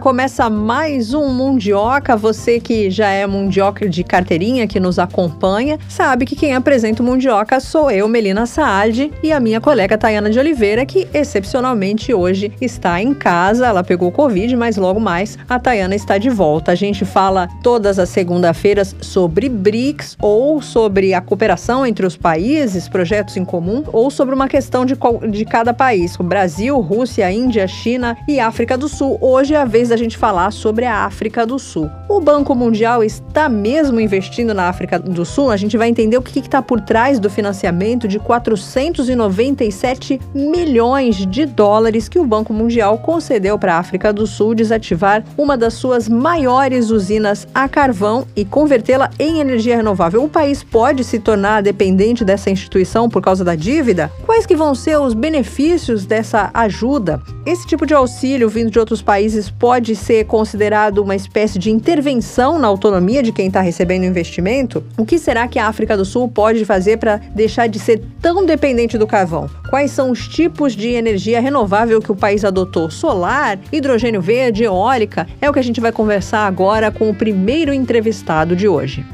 Começa mais um Mundioca. Você que já é mundioca de carteirinha, que nos acompanha, sabe que quem apresenta o Mundioca sou eu, Melina Saad, e a minha colega Tayana de Oliveira, que excepcionalmente hoje está em casa. Ela pegou Covid, mas logo mais a Tayana está de volta. A gente fala todas as segunda-feiras sobre BRICS ou sobre a cooperação entre os países, projetos em comum, ou sobre uma questão de, de cada país, Brasil, Rússia, Índia, China e África do Sul. Hoje é a vez da gente falar sobre a África do Sul. O Banco Mundial está mesmo investindo na África do Sul? A gente vai entender o que está por trás do financiamento de 497 milhões de dólares que o Banco Mundial concedeu para a África do Sul desativar uma das suas maiores usinas a carvão e convertê-la em energia renovável. O país pode se tornar dependente dessa instituição por causa da dívida? Quais que vão ser os benefícios dessa ajuda? Esse tipo de auxílio vindo de outros países pode ser considerado uma espécie de intervenção na autonomia de quem está recebendo o investimento? O que será que a África do Sul pode fazer para deixar de ser tão dependente do carvão? Quais são os tipos de energia renovável que o país adotou? Solar, hidrogênio verde, eólica? É o que a gente vai conversar agora com o primeiro entrevistado de hoje.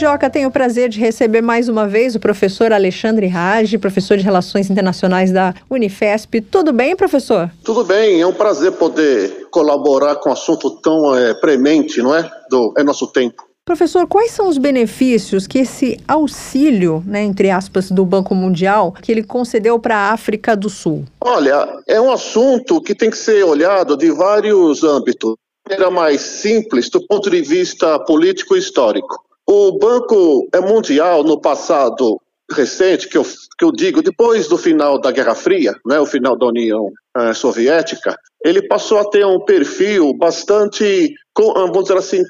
Mundioca, tenho o prazer de receber mais uma vez o professor Alexandre Rage, professor de Relações Internacionais da Unifesp. Tudo bem, professor? Tudo bem, é um prazer poder colaborar com um assunto tão é, premente, não é? Do, é nosso tempo. Professor, quais são os benefícios que esse auxílio, né, entre aspas, do Banco Mundial, que ele concedeu para a África do Sul? Olha, é um assunto que tem que ser olhado de vários âmbitos. Era mais simples do ponto de vista político e histórico. O Banco Mundial, no passado recente, que eu, que eu digo, depois do final da Guerra Fria, né, o final da União eh, Soviética, ele passou a ter um perfil bastante vamos dizer assim,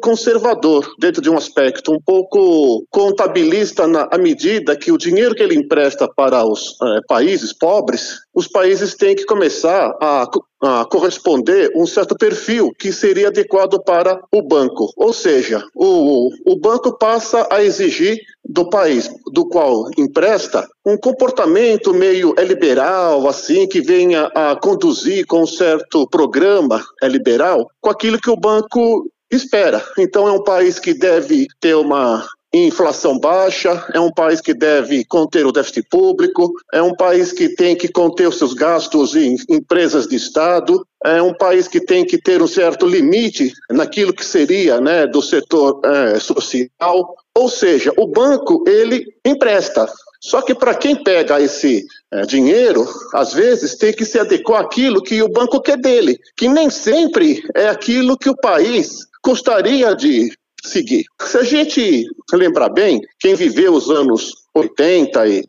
conservador dentro de um aspecto, um pouco contabilista na à medida que o dinheiro que ele empresta para os é, países pobres, os países têm que começar a, a, corresponder um certo perfil que seria adequado para o banco. Ou seja, o, o banco passa a exigir do país do qual empresta um comportamento meio liberal, assim, que venha a conduzir com um certo programa liberal com aquilo que o banco espera. Então, é um país que deve ter uma inflação baixa, é um país que deve conter o déficit público, é um país que tem que conter os seus gastos em empresas de Estado, é um país que tem que ter um certo limite naquilo que seria né, do setor é, social. Ou seja, o banco ele empresta. Só que para quem pega esse é, dinheiro, às vezes tem que se adequar àquilo que o banco quer dele, que nem sempre é aquilo que o país gostaria de seguir. Se a gente lembrar bem, quem viveu os anos 80 e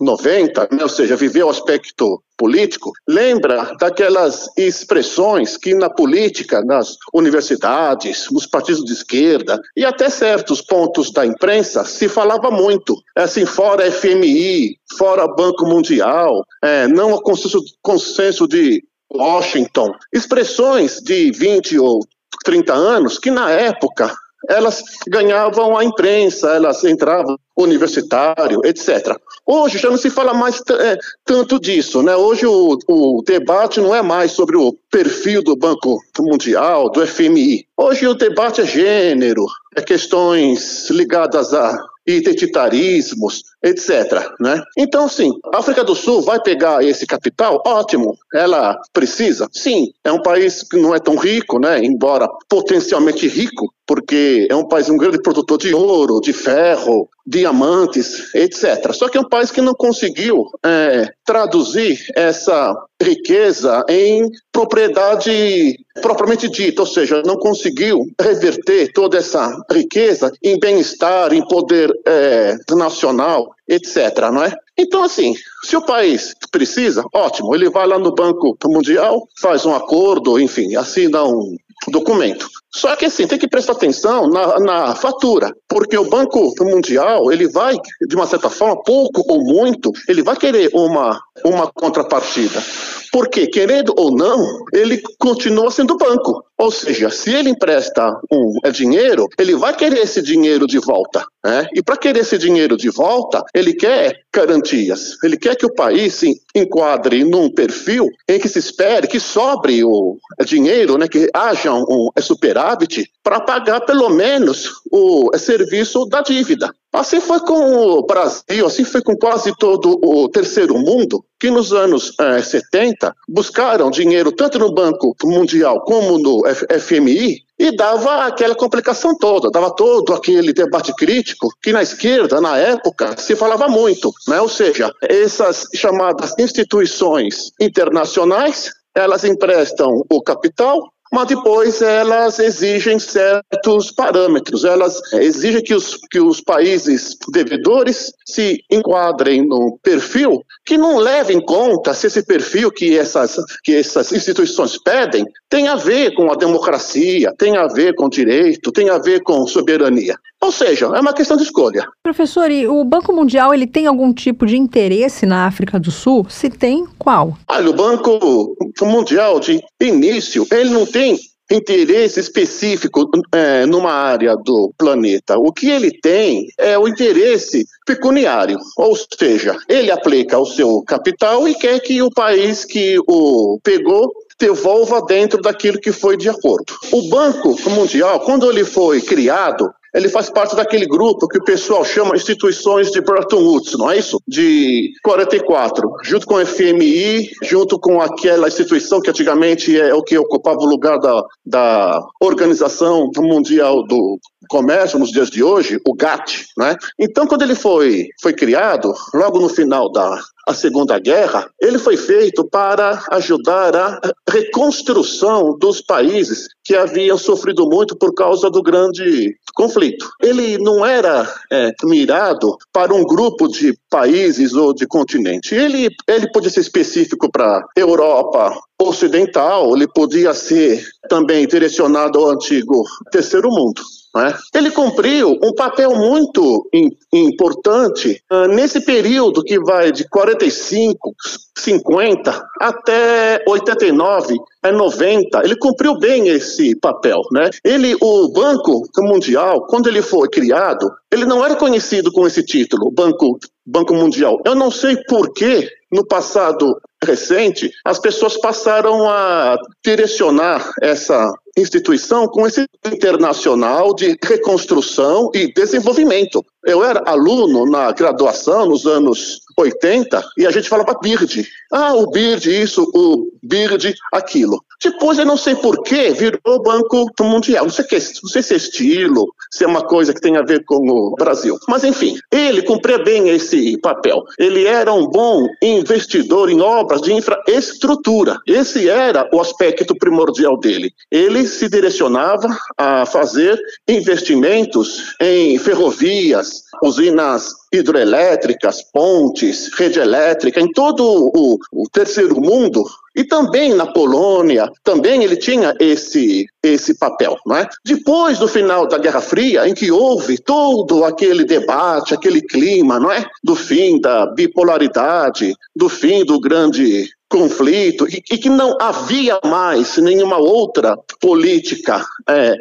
90, é, né, ou seja, viveu o aspecto político, lembra daquelas expressões que na política, nas universidades, nos partidos de esquerda e até certos pontos da imprensa se falava muito. É assim, fora FMI, fora Banco Mundial, é, não o consenso, consenso de Washington. Expressões de 20 ou 30 anos que na época elas ganhavam a imprensa, elas entravam universitário, etc. Hoje já não se fala mais é, tanto disso, né? Hoje o, o debate não é mais sobre o perfil do Banco Mundial, do FMI. Hoje o debate é gênero, é questões ligadas a identitarismos, etc. Né? Então, sim, a África do Sul vai pegar esse capital? Ótimo. Ela precisa? Sim. É um país que não é tão rico, né? embora potencialmente rico, porque é um país um grande produtor de ouro, de ferro, diamantes, etc. Só que é um país que não conseguiu é, traduzir essa riqueza em propriedade propriamente dita, ou seja, não conseguiu reverter toda essa riqueza em bem-estar, em poder é, nacional, etc. Não é? Então, assim, se o país precisa, ótimo, ele vai lá no Banco Mundial, faz um acordo, enfim, assina um documento. Só que assim, tem que prestar atenção na, na, fatura, porque o Banco Mundial, ele vai, de uma certa forma, pouco ou muito, ele vai querer uma, uma contrapartida. Porque, querendo ou não, ele continua sendo banco. Ou seja, se ele empresta um é dinheiro, ele vai querer esse dinheiro de volta. Né? E para querer esse dinheiro de volta, ele quer garantias. Ele quer que o país se enquadre num perfil em que se espere que sobre o dinheiro, né, que haja um, um superávit para pagar pelo menos o serviço da dívida. Assim foi com o Brasil, assim foi com quase todo o terceiro mundo, que nos anos eh, 70 buscaram dinheiro tanto no Banco Mundial como no FMI e dava aquela complicação toda, dava todo aquele debate crítico que na esquerda, na época, se falava muito, né? ou seja, essas chamadas instituições internacionais, elas emprestam o capital mas depois elas exigem certos parâmetros, elas exigem que os, que os países devedores se enquadrem no perfil que não leve em conta se esse perfil que essas, que essas instituições pedem tem a ver com a democracia, tem a ver com direito, tem a ver com soberania. Ou seja, é uma questão de escolha. Professor, e o Banco Mundial ele tem algum tipo de interesse na África do Sul? Se tem, qual? Olha, o Banco Mundial, de início, ele não tem interesse específico é, numa área do planeta. O que ele tem é o interesse pecuniário, ou seja, ele aplica o seu capital e quer que o país que o pegou devolva dentro daquilo que foi de acordo. O Banco Mundial, quando ele foi criado, ele faz parte daquele grupo que o pessoal chama instituições de Bretton Woods, não é isso? De 44, junto com o FMI, junto com aquela instituição que antigamente é o que ocupava o lugar da, da Organização Mundial do Comércio nos dias de hoje, o GATT, né? Então, quando ele foi, foi criado, logo no final da a Segunda Guerra, ele foi feito para ajudar a reconstrução dos países que haviam sofrido muito por causa do grande conflito. Ele não era é, mirado para um grupo de países ou de continente. Ele, ele podia ser específico para Europa Ocidental, ele podia ser também direcionado ao antigo Terceiro Mundo. Né? Ele cumpriu um papel muito importante uh, nesse período que vai de 45, 50 até 89, 90. Ele cumpriu bem esse papel. Né? Ele, o Banco Mundial, quando ele foi criado, ele não era conhecido com esse título, Banco, Banco Mundial. Eu não sei por que no passado recente, as pessoas passaram a direcionar essa instituição com esse internacional de reconstrução e desenvolvimento. Eu era aluno na graduação nos anos 80 e a gente falava BIRD. Ah, o BIRD isso, o BIRD aquilo. Depois, eu não sei porquê, virou Banco Mundial. Não sei, que, não sei se é estilo, se é uma coisa que tem a ver com o Brasil. Mas, enfim, ele cumpria bem esse papel. Ele era um bom investidor em obras de infraestrutura. Esse era o aspecto primordial dele. Ele se direcionava a fazer investimentos em ferrovias, usinas hidrelétricas, pontes, rede elétrica, em todo o, o terceiro mundo, e também na Polônia, também ele tinha esse, esse papel. Não é? Depois do final da Guerra Fria, em que houve todo aquele debate, aquele clima não é? do fim da bipolaridade, do fim do grande conflito, e, e que não havia mais nenhuma outra política é,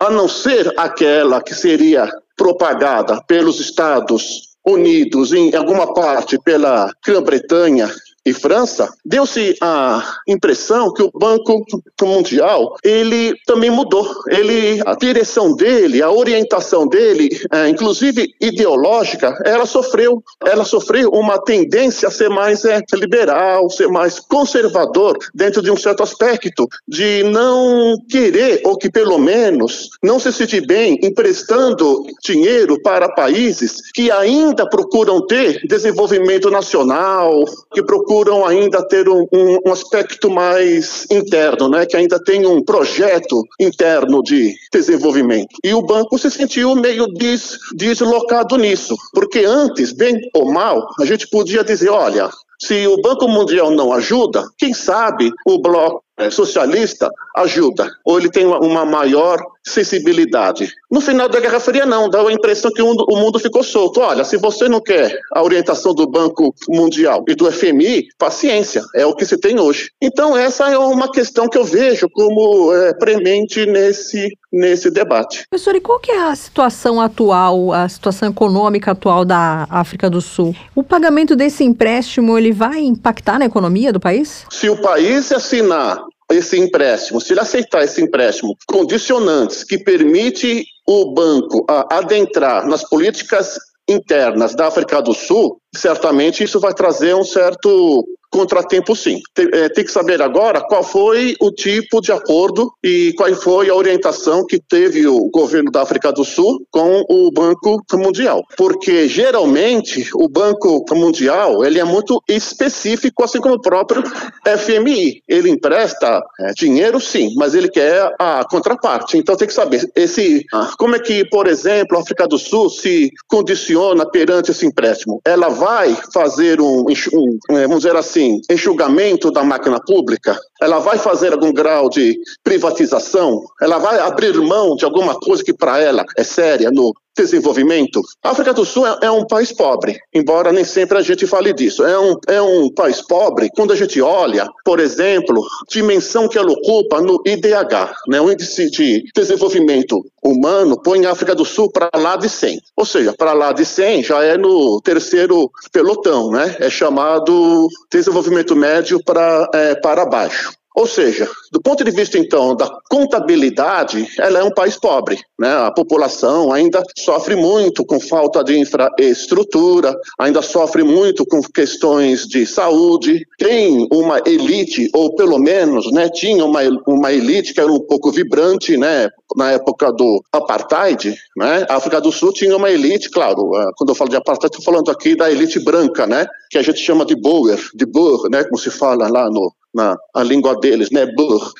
a não ser aquela que seria propagada pelos Estados Unidos, em alguma parte pela Grã-Bretanha e França, deu-se a impressão que o Banco Mundial ele também mudou. Ele, a direção dele, a orientação dele, é, inclusive ideológica, ela sofreu, ela sofreu uma tendência a ser mais é, liberal, ser mais conservador dentro de um certo aspecto, de não querer ou que pelo menos não se sentir bem emprestando dinheiro para países que ainda procuram ter desenvolvimento nacional, que procuram procuram ainda ter um, um, um, aspecto mais interno, né, que ainda tem um projeto interno de desenvolvimento. E o banco se sentiu meio des, deslocado nisso, porque antes, bem ou mal, a gente podia dizer, olha, se o Banco Mundial não ajuda, quem sabe o bloco é, socialista ajuda, ou ele tem uma maior sensibilidade. No final da Guerra Fria, não, dá a impressão que o mundo ficou solto. Olha, se você não quer a orientação do Banco Mundial e do FMI, paciência, é o que se tem hoje. Então, essa é uma questão que eu vejo como é, premente nesse, nesse debate. Professor, e qual que é a situação atual, a situação econômica atual da África do Sul? O pagamento desse empréstimo, ele vai impactar na economia do país? Se o país assinar esse empréstimo, se ele aceitar esse empréstimo, condicionantes que permite o banco adentrar nas políticas internas da África do Sul, certamente isso vai trazer um certo contratempo sim. Tem, é, tem, que saber agora qual foi o tipo de acordo e qual foi a orientação que teve o governo da África do Sul com o Banco Mundial. Porque geralmente o Banco Mundial ele é muito específico, assim como o próprio FMI. Ele empresta é, dinheiro sim, mas ele quer a contraparte. Então tem que saber esse, ah, como é que, por exemplo, a África do Sul se condiciona perante esse empréstimo. Ela vai fazer um, um é, vamos dizer assim, enxugamento da máquina pública? Ela vai fazer algum grau de privatização? Ela vai abrir mão de alguma coisa que para ela é séria no desenvolvimento? A África do Sul é, é, um país pobre, embora nem sempre a gente fale disso. É um, é um país pobre quando a gente olha, por exemplo, dimensão que ela ocupa no IDH, né, o Índice de Desenvolvimento Humano, põe a África do Sul para lá de 100. Ou seja, para lá de 100 já é no terceiro pelotão, né? É chamado desenvolvimento médio para, é, para baixo. Ou seja, do ponto de vista então da contabilidade, ela é um país pobre, né? A população ainda sofre muito com falta de infraestrutura, ainda sofre muito com questões de saúde, tem uma elite ou pelo menos, né, tinha uma, uma elite que era um pouco vibrante, né, na época do apartheid, né? A África do Sul tinha uma elite, claro, ah, quando eu falo de apartheid, estou falando aqui da elite branca, né, que a gente chama de Boer, de Boer, né, como se fala lá no na a língua deles, né.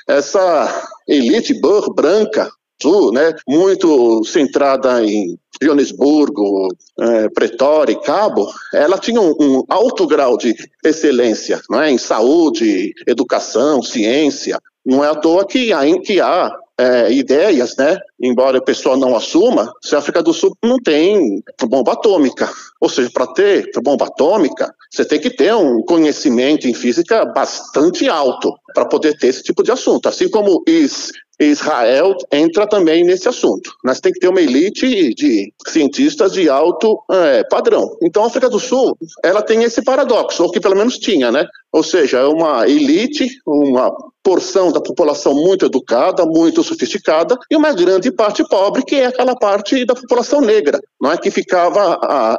Essa elite Bur branca, sul, né, muito centrada em Joanesburgo, é, Pretória e Cabo, ela tinha um, um, alto grau de excelência não é? em saúde, educação, ciência. Não é à toa que que há é, ideias, né? Embora a pessoa não assuma, se a África do Sul não tem bomba atômica. Ou seja, para ter bomba atômica, você tem que ter um conhecimento em física bastante alto para poder ter esse tipo de assunto. Assim como Israel entra também nesse assunto. Nós tem que ter uma elite de cientistas de alto é, padrão. Então, a África do Sul, ela tem esse paradoxo, ou que pelo menos tinha, né? Ou seja, é uma elite, uma porção da população muito educada, muito sofisticada, e uma grande parte pobre, que é aquela parte da população negra, não é? Que ficava a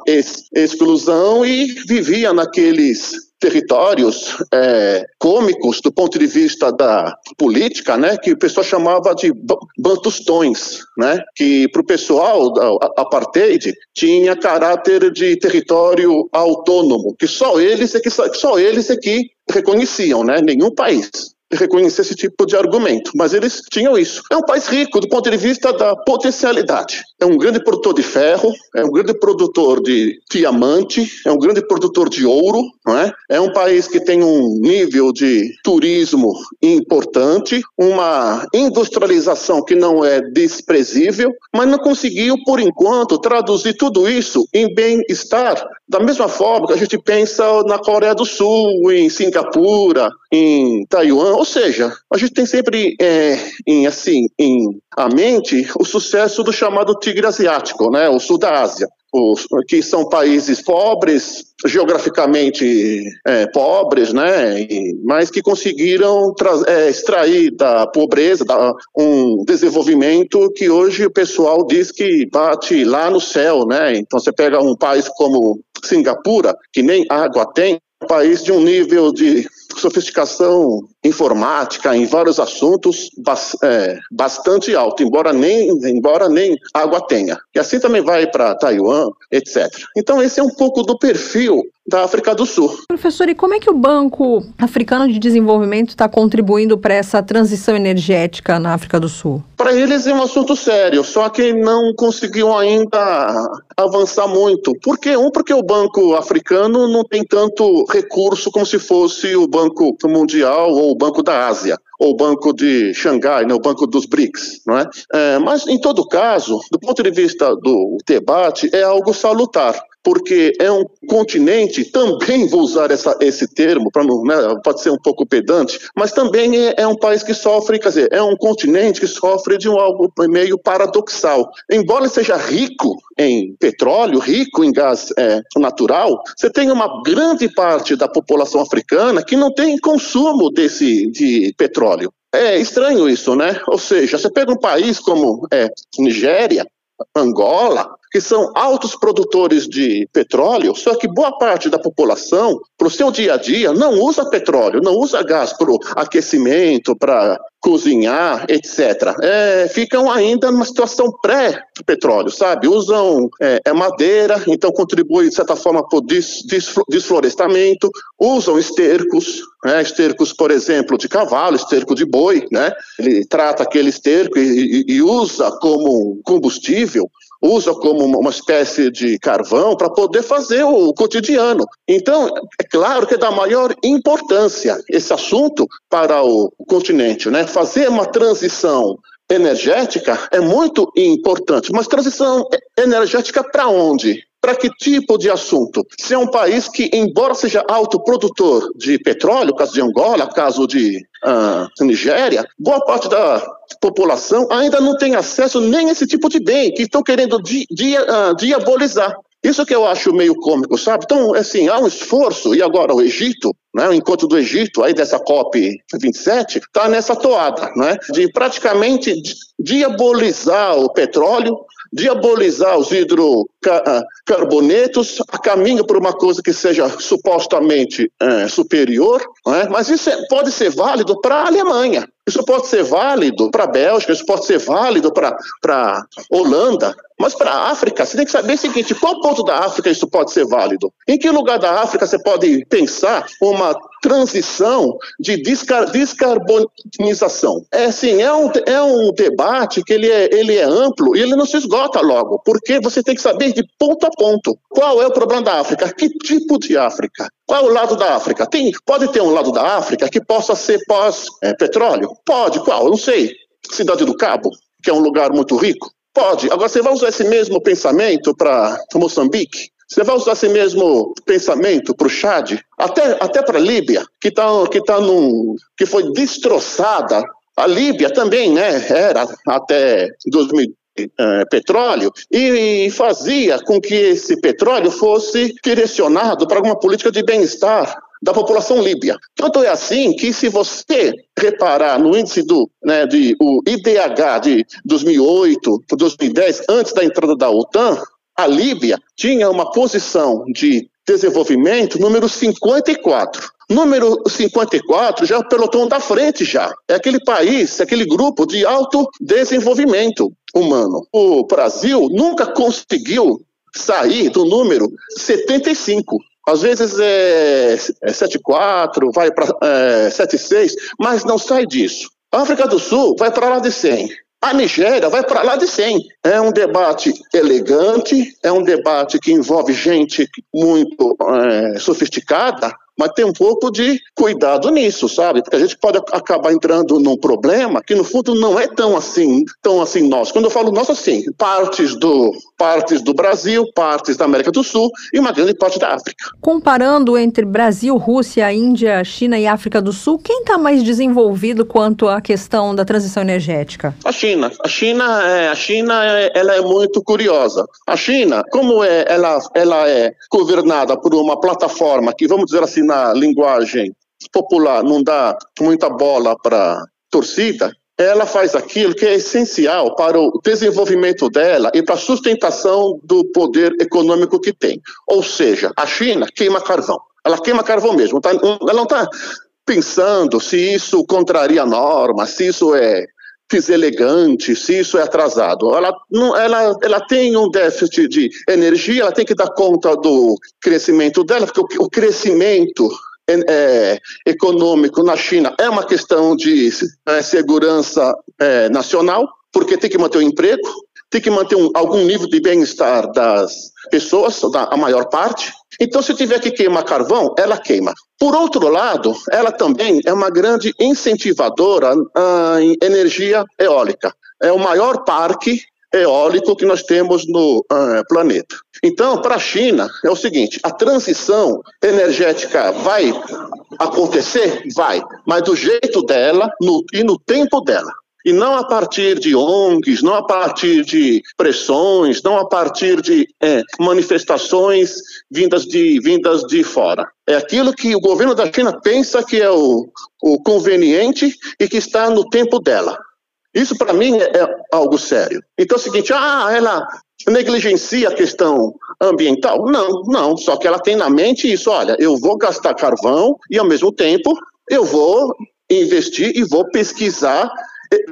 exclusão e vivia naqueles territórios é, cômicos do ponto de vista da política, né, que o pessoal chamava de bantustões, né, que para o pessoal da apartheid tinha caráter de território autônomo, que só eles é que só eles é que reconheciam, né, nenhum país reconhecer esse tipo de argumento, mas eles tinham isso. É um país rico do ponto de vista da potencialidade. É um grande produtor de ferro, é um grande produtor de diamante, é um grande produtor de ouro, não é? É um país que tem um nível de turismo importante, uma industrialização que não é desprezível, mas não conseguiu, por enquanto, traduzir tudo isso em bem-estar. Da mesma forma que a gente pensa na Coreia do Sul, em Singapura, em Taiwan, ou seja, a gente tem sempre é, em, assim, em a mente o sucesso do chamado tigre asiático, né, o sul da Ásia. Os, que são países pobres, geograficamente é, pobres, né, mas que conseguiram é, extrair da pobreza da, um desenvolvimento que hoje o pessoal diz que bate lá no céu, né? Então você pega um país como Singapura, que nem água tem, um país de um nível de sofisticação informática em vários assuntos é, bastante alto, embora nem, embora nem água tenha. E assim também vai para Taiwan, etc. Então esse é um pouco do perfil da África do Sul. Professor, e como é que o Banco Africano de Desenvolvimento está contribuindo para essa transição energética na África do Sul? Para eles é um assunto sério, só que não conseguiu ainda avançar muito. Por quê? Um, porque o Banco Africano não tem tanto recurso como se fosse o Banco Mundial ou ou o Banco da Ásia, ou o Banco de Xangai, né, o Banco dos BRICS, não é? é? Mas, em todo caso, do ponto de vista do debate, é algo salutar porque é um continente, também vou usar essa, esse termo, para né, pode ser um pouco pedante, mas também é, é, um país que sofre, quer dizer, é um continente que sofre de um algo meio paradoxal. Embora seja rico em petróleo, rico em gás é, natural, você tem uma grande parte da população africana que não tem consumo desse de petróleo. É estranho isso, né? Ou seja, você pega um país como é, Nigéria, Angola, que são altos produtores de petróleo, só que boa parte da população, para o seu dia a dia, não usa petróleo, não usa gás para aquecimento, para cozinhar, etc. É, ficam ainda numa situação pré-petróleo, sabe? Usam é, é, madeira, então contribui de certa forma para o des, desflorestamento, usam estercos, né? estercos, por exemplo, de cavalo, esterco de boi, né? Ele trata aquele esterco e, e, e usa como combustível usa como uma espécie de carvão para poder fazer o cotidiano. Então, é claro que é da maior importância esse assunto para o continente, né? Fazer uma transição energética é muito importante, mas transição energética para onde? Para que tipo de assunto? Se é um país que, embora seja autoprodutor de petróleo, caso de Angola, caso de uh, Nigéria, boa parte da população ainda não tem acesso nem a esse tipo de bem, que estão querendo di, dia, uh, diabolizar. Isso que eu acho meio cômico, sabe? Então, assim, há um esforço, e agora o Egito, né, o encontro do Egito, aí dessa COP27, está nessa toada, né, de praticamente diabolizar o petróleo, diabolizar os hidrocarbonetos a caminho por uma coisa que seja supostamente é, superior, é? mas isso é, pode ser válido para a Alemanha, isso pode ser válido para a Bélgica, isso pode ser válido para a Holanda, mas para a África, você tem que saber o seguinte: qual ponto da África isso pode ser válido? Em que lugar da África você pode pensar uma transição de descar descarbonização? É assim, é um, é um debate que ele é, ele é amplo e ele não se esgota logo, porque você tem que saber de ponto a ponto qual é o problema da África, que tipo de África, qual é o lado da África. Tem, pode ter um lado da África que possa ser pós-petróleo? É, pode, qual? Eu não sei. Cidade do Cabo, que é um lugar muito rico? Pode. Agora, você vai usar esse mesmo pensamento para Moçambique? Você vai usar esse mesmo pensamento para o Chad? Até, até para a Líbia, que, tá, que, tá num, que foi destroçada. A Líbia também né, era até 2000, é, petróleo e fazia com que esse petróleo fosse direcionado para alguma política de bem-estar da população líbia. Tanto é assim que se você reparar no índice do né, de, o IDH de 2008 para 2010, antes da entrada da OTAN, a Líbia tinha uma posição de desenvolvimento número 54. Número 54 já é o pelotão da frente já. É aquele país, é aquele grupo de alto desenvolvimento humano. O Brasil nunca conseguiu sair do número 75. Às vezes é, é 7,4, vai para é, 7,6, mas não sai disso. A África do Sul vai para lá de 100. A Nigéria vai para lá de 100. É um debate elegante, é um debate que envolve gente muito é, sofisticada, mas tem um pouco de cuidado nisso, sabe? Porque a gente pode acabar entrando num problema que no fundo não é tão assim, tão assim nosso. Quando eu falo nosso, assim, partes do partes do Brasil, partes da América do Sul e uma grande parte da África. Comparando entre Brasil, Rússia, Índia, China e África do Sul, quem está mais desenvolvido quanto à questão da transição energética? A China. A China, é, a China, é, ela é muito curiosa. A China, como é, ela, ela é governada por uma plataforma que, vamos dizer assim, na linguagem popular não dá muita bola para torcida, ela faz aquilo que é essencial para o desenvolvimento dela e para a sustentação do poder econômico que tem. Ou seja, a China queima carvão. Ela queima carvão mesmo. Tá, ela não está pensando se isso contraria a norma, se isso é deselegante, se isso é atrasado. Ela, não, ela, ela tem um déficit de energia, ela tem que dar conta do crescimento dela, porque o, o crescimento é, econômico na China é uma questão de é, segurança é, nacional, porque tem que manter o emprego, tem que manter um, algum nível de bem-estar das pessoas, da, a maior parte, Então, se tiver que queimar carvão, ela queima. Por outro lado, ela também é uma grande incentivadora em energia eólica. É o maior parque eólico que nós temos no uh, planeta. Então, para a China, é o seguinte: a transição energética vai acontecer? Vai, mas do jeito dela no, e no tempo dela. E não a partir de ONGs, não a partir de pressões, não a partir de é, manifestações vindas de, vindas de fora. É aquilo que o governo da China pensa que é o, o conveniente e que está no tempo dela. Isso, para mim, é, é algo sério. Então é o seguinte: ah, ela negligencia a questão ambiental? Não, não. Só que ela tem na mente isso: olha, eu vou gastar carvão e, ao mesmo tempo, eu vou investir e vou pesquisar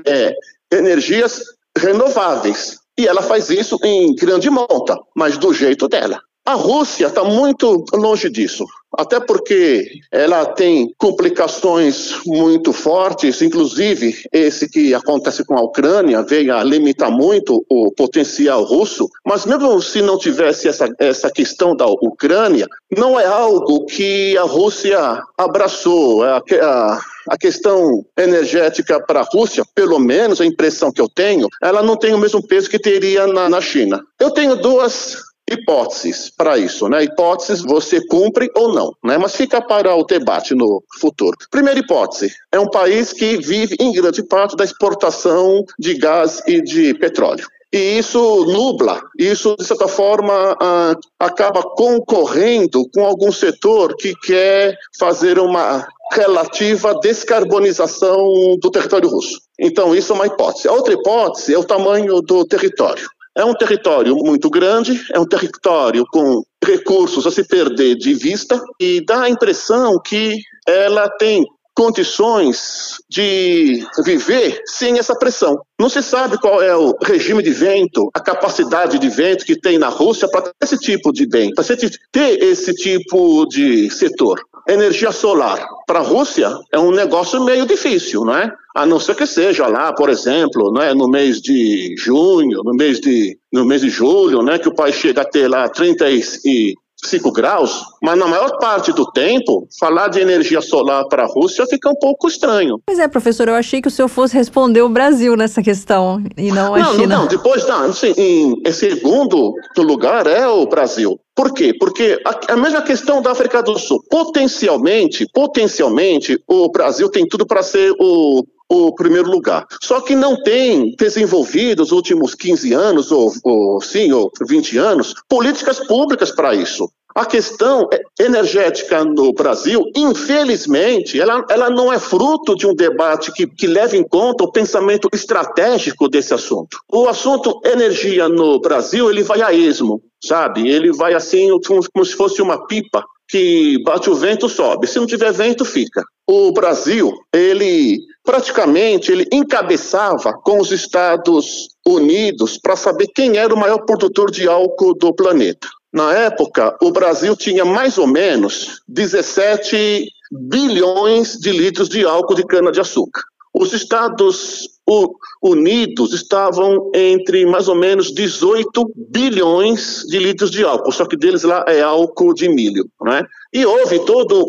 é, energias renováveis. E ela faz isso em grande monta, mas do jeito dela. A Rússia está muito longe disso, até porque ela tem complicações muito fortes, inclusive esse que acontece com a Ucrânia veio a limitar muito o potencial russo, mas mesmo se não tivesse essa, essa questão da Ucrânia, não é algo que a Rússia abraçou. A, a, a questão energética para a Rússia, pelo menos a impressão que eu tenho, ela não tem o mesmo peso que teria na, na China. Eu tenho duas hipóteses para isso, né? Hipóteses você cumpre ou não, né? Mas fica para o debate no futuro. Primeira hipótese, é um país que vive em grande parte da exportação de gás e de petróleo. E isso nubla, isso de certa forma acaba concorrendo com algum setor que quer fazer uma relativa descarbonização do território russo. Então, isso é uma hipótese. A outra hipótese é o tamanho do território. É um território muito grande, é um território com recursos a se perder de vista e dá a impressão que ela tem condições de viver sem essa pressão. Não se sabe qual é o regime de vento, a capacidade de vento que tem na Rússia para esse tipo de bem, para ter esse tipo de setor. Energia solar para a Rússia é um negócio meio difícil, não é? A não ser que seja lá, por exemplo, né, no mês de junho, no mês de, no mês de julho, né, que o país chega a ter lá 30 e 5 graus, mas na maior parte do tempo, falar de energia solar para a Rússia fica um pouco estranho. Pois é, professor, eu achei que o senhor fosse responder o Brasil nessa questão e não a não, China. Não, não, depois, não, assim, em, segundo lugar é o Brasil. Por quê? Porque a, a, mesma questão da África do Sul. Potencialmente, potencialmente, o Brasil tem tudo para ser o o primeiro lugar. Só que não tem desenvolvido nos últimos 15 anos, ou, ou sim, ou 20 anos, políticas públicas para isso. A questão energética no Brasil, infelizmente, ela, ela não é fruto de um debate que, que leve em conta o pensamento estratégico desse assunto. O assunto energia no Brasil, ele vai a esmo, sabe? Ele vai assim, como, como se fosse uma pipa que bate o vento, sobe. Se não tiver vento, fica. O Brasil, ele praticamente ele encabeçava com os Estados Unidos para saber quem era o maior produtor de álcool do planeta. Na época, o Brasil tinha mais ou menos 17 bilhões de litros de álcool de cana-de-açúcar. Os Estados Unidos estavam entre mais ou menos 18 bilhões de litros de álcool, só que deles lá é álcool de milho, né? E houve todo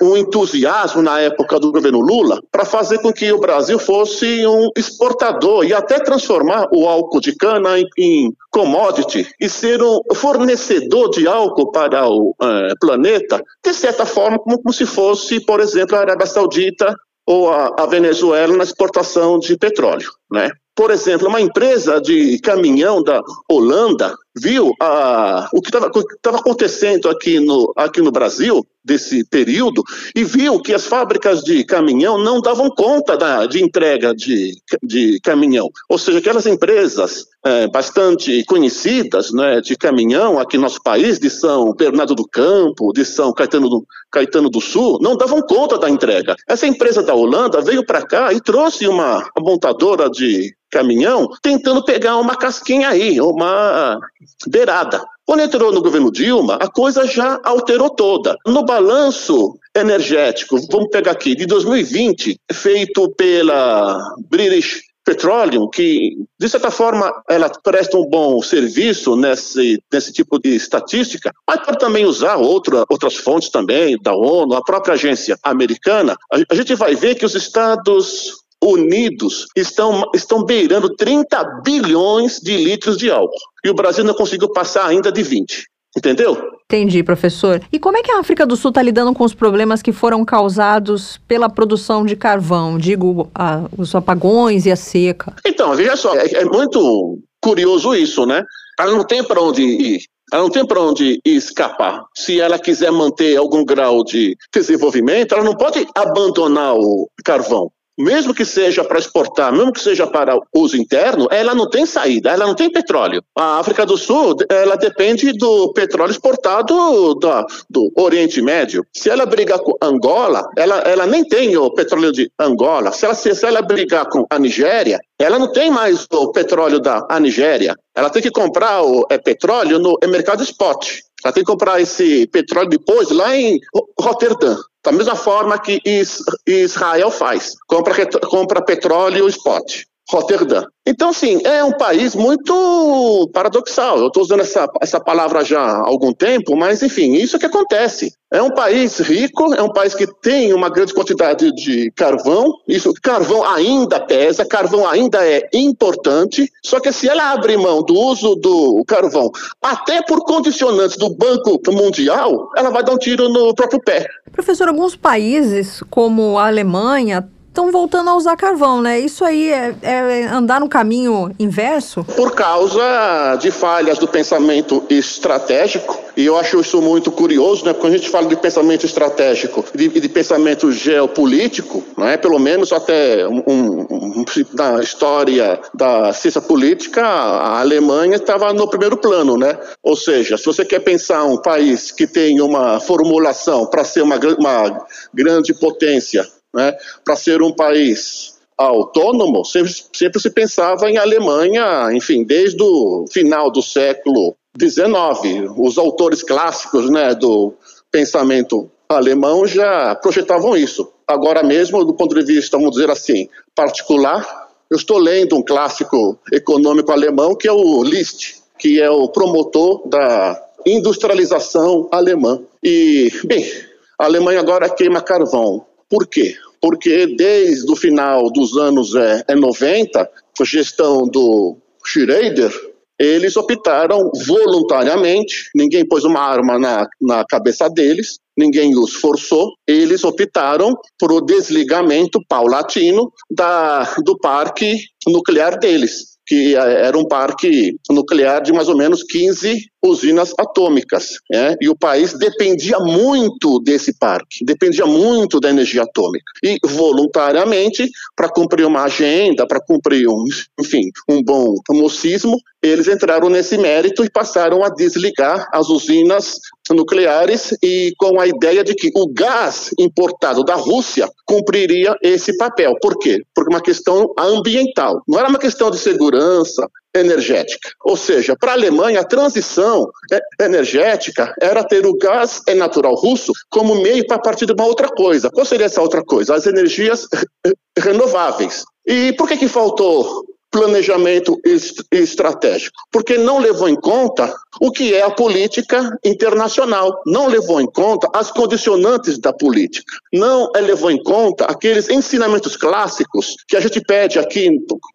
um entusiasmo na época do governo Lula para fazer com que o Brasil fosse um exportador e até transformar o álcool de cana em, commodity e ser um fornecedor de álcool para o é, planeta, de certa forma, como, como se fosse, por exemplo, a Arábia Saudita ou a, a Venezuela na exportação de petróleo, né? Por exemplo, uma empresa de caminhão da Holanda viu a, o que estava acontecendo aqui no, aqui no Brasil, desse período, e viu que as fábricas de caminhão não davam conta da, de entrega de, de caminhão. Ou seja, aquelas empresas é, bastante conhecidas né, de caminhão aqui no nosso país, de São Bernardo do Campo, de São Caetano do, Caetano do Sul, não davam conta da entrega. Essa empresa da Holanda veio para cá e trouxe uma montadora de caminhão tentando pegar uma casquinha aí, uma beirada. Quando entrou no governo Dilma, a coisa já alterou toda. No balanço energético, vamos pegar aqui, de 2020, feito pela British petróleo, que de certa forma ela presta um bom serviço nesse, nesse tipo de estatística, mas pode também usar outra, outras fontes também, da ONU, a própria agência americana, a, a gente vai ver que os Estados Unidos estão, estão beirando 30 bilhões de litros de álcool. E o Brasil não conseguiu passar ainda de 20. Entendeu? Entendi, professor. E como é que a África do Sul está lidando com os problemas que foram causados pela produção de carvão? Digo, a, os apagões e a seca. Então, veja só, é, é muito curioso isso, né? Ela não tem para onde ir. Ela não tem para onde escapar. Se ela quiser manter algum grau de desenvolvimento, ela não pode abandonar o carvão mesmo que seja para exportar, mesmo que seja para uso interno, ela não tem saída, ela não tem petróleo. A África do Sul, ela depende do petróleo exportado da, do Oriente Médio. Se ela brigar com Angola, ela, ela nem tem o petróleo de Angola. Se ela, se ela brigar com a Nigéria, ela não tem mais o petróleo da Nigéria. Ela tem que comprar o é, petróleo no mercado spot. Ela tem que comprar esse petróleo depois lá em Roterdã. Da mesma forma que Israel faz, compra, compra petróleo spot. Roterdã. Então, sim, é um país muito paradoxal. Eu estou usando essa, essa palavra já há algum tempo, mas, enfim, isso é que acontece. É um país rico, é um país que tem uma grande quantidade de carvão. Isso, carvão ainda pesa, carvão ainda é importante. Só que se ela abrir mão do uso do carvão, até por condicionantes do Banco Mundial, ela vai dar um tiro no próprio pé. Professor, alguns países, como a Alemanha, estão voltando a usar carvão, né? Isso aí é, é, andar no caminho inverso? Por causa de falhas do pensamento estratégico, e eu acho isso muito curioso, né? Quando a gente fala de pensamento estratégico e de, de, pensamento geopolítico, não é? Pelo menos até um, um, na história da ciência política, a Alemanha estava no primeiro plano, né? Ou seja, se você quer pensar um país que tem uma formulação para ser uma, uma grande potência né? Para ser um país autônomo, sempre, sempre se pensava em Alemanha, enfim, desde o final do século XIX. Os autores clássicos né, do pensamento alemão já projetavam isso. Agora mesmo, do ponto de vista, vamos dizer assim, particular, eu estou lendo um clássico econômico alemão que é o Liszt, que é o promotor da industrialização alemã. E, bem, a Alemanha agora queima carvão. Por quê? Porque desde o final dos anos é, é 90, com a gestão do Schroeder, eles optaram voluntariamente, ninguém pôs uma arma na, na cabeça deles, ninguém os forçou, eles optaram por o desligamento paulatino da, do parque nuclear deles que era um parque nuclear de mais ou menos 15 usinas atômicas. Né? E o país dependia muito desse parque, dependia muito da energia atômica. E voluntariamente, para cumprir uma agenda, para cumprir um, enfim, um bom mocismo, eles entraram nesse mérito e passaram a desligar as usinas nucleares e com a ideia de que o gás importado da Rússia cumpriria esse papel. Por quê? Por uma questão ambiental. Não era uma questão de segurança energética. Ou seja, para a Alemanha, a transição energética era ter o gás natural russo como meio para partir de uma outra coisa. Qual seria essa outra coisa? As energias renováveis. E por que, que faltou planejamento estratégico, porque não levou em conta o que é a política internacional, não levou em conta as condicionantes da política, não levou em conta aqueles ensinamentos clássicos que a gente pede aqui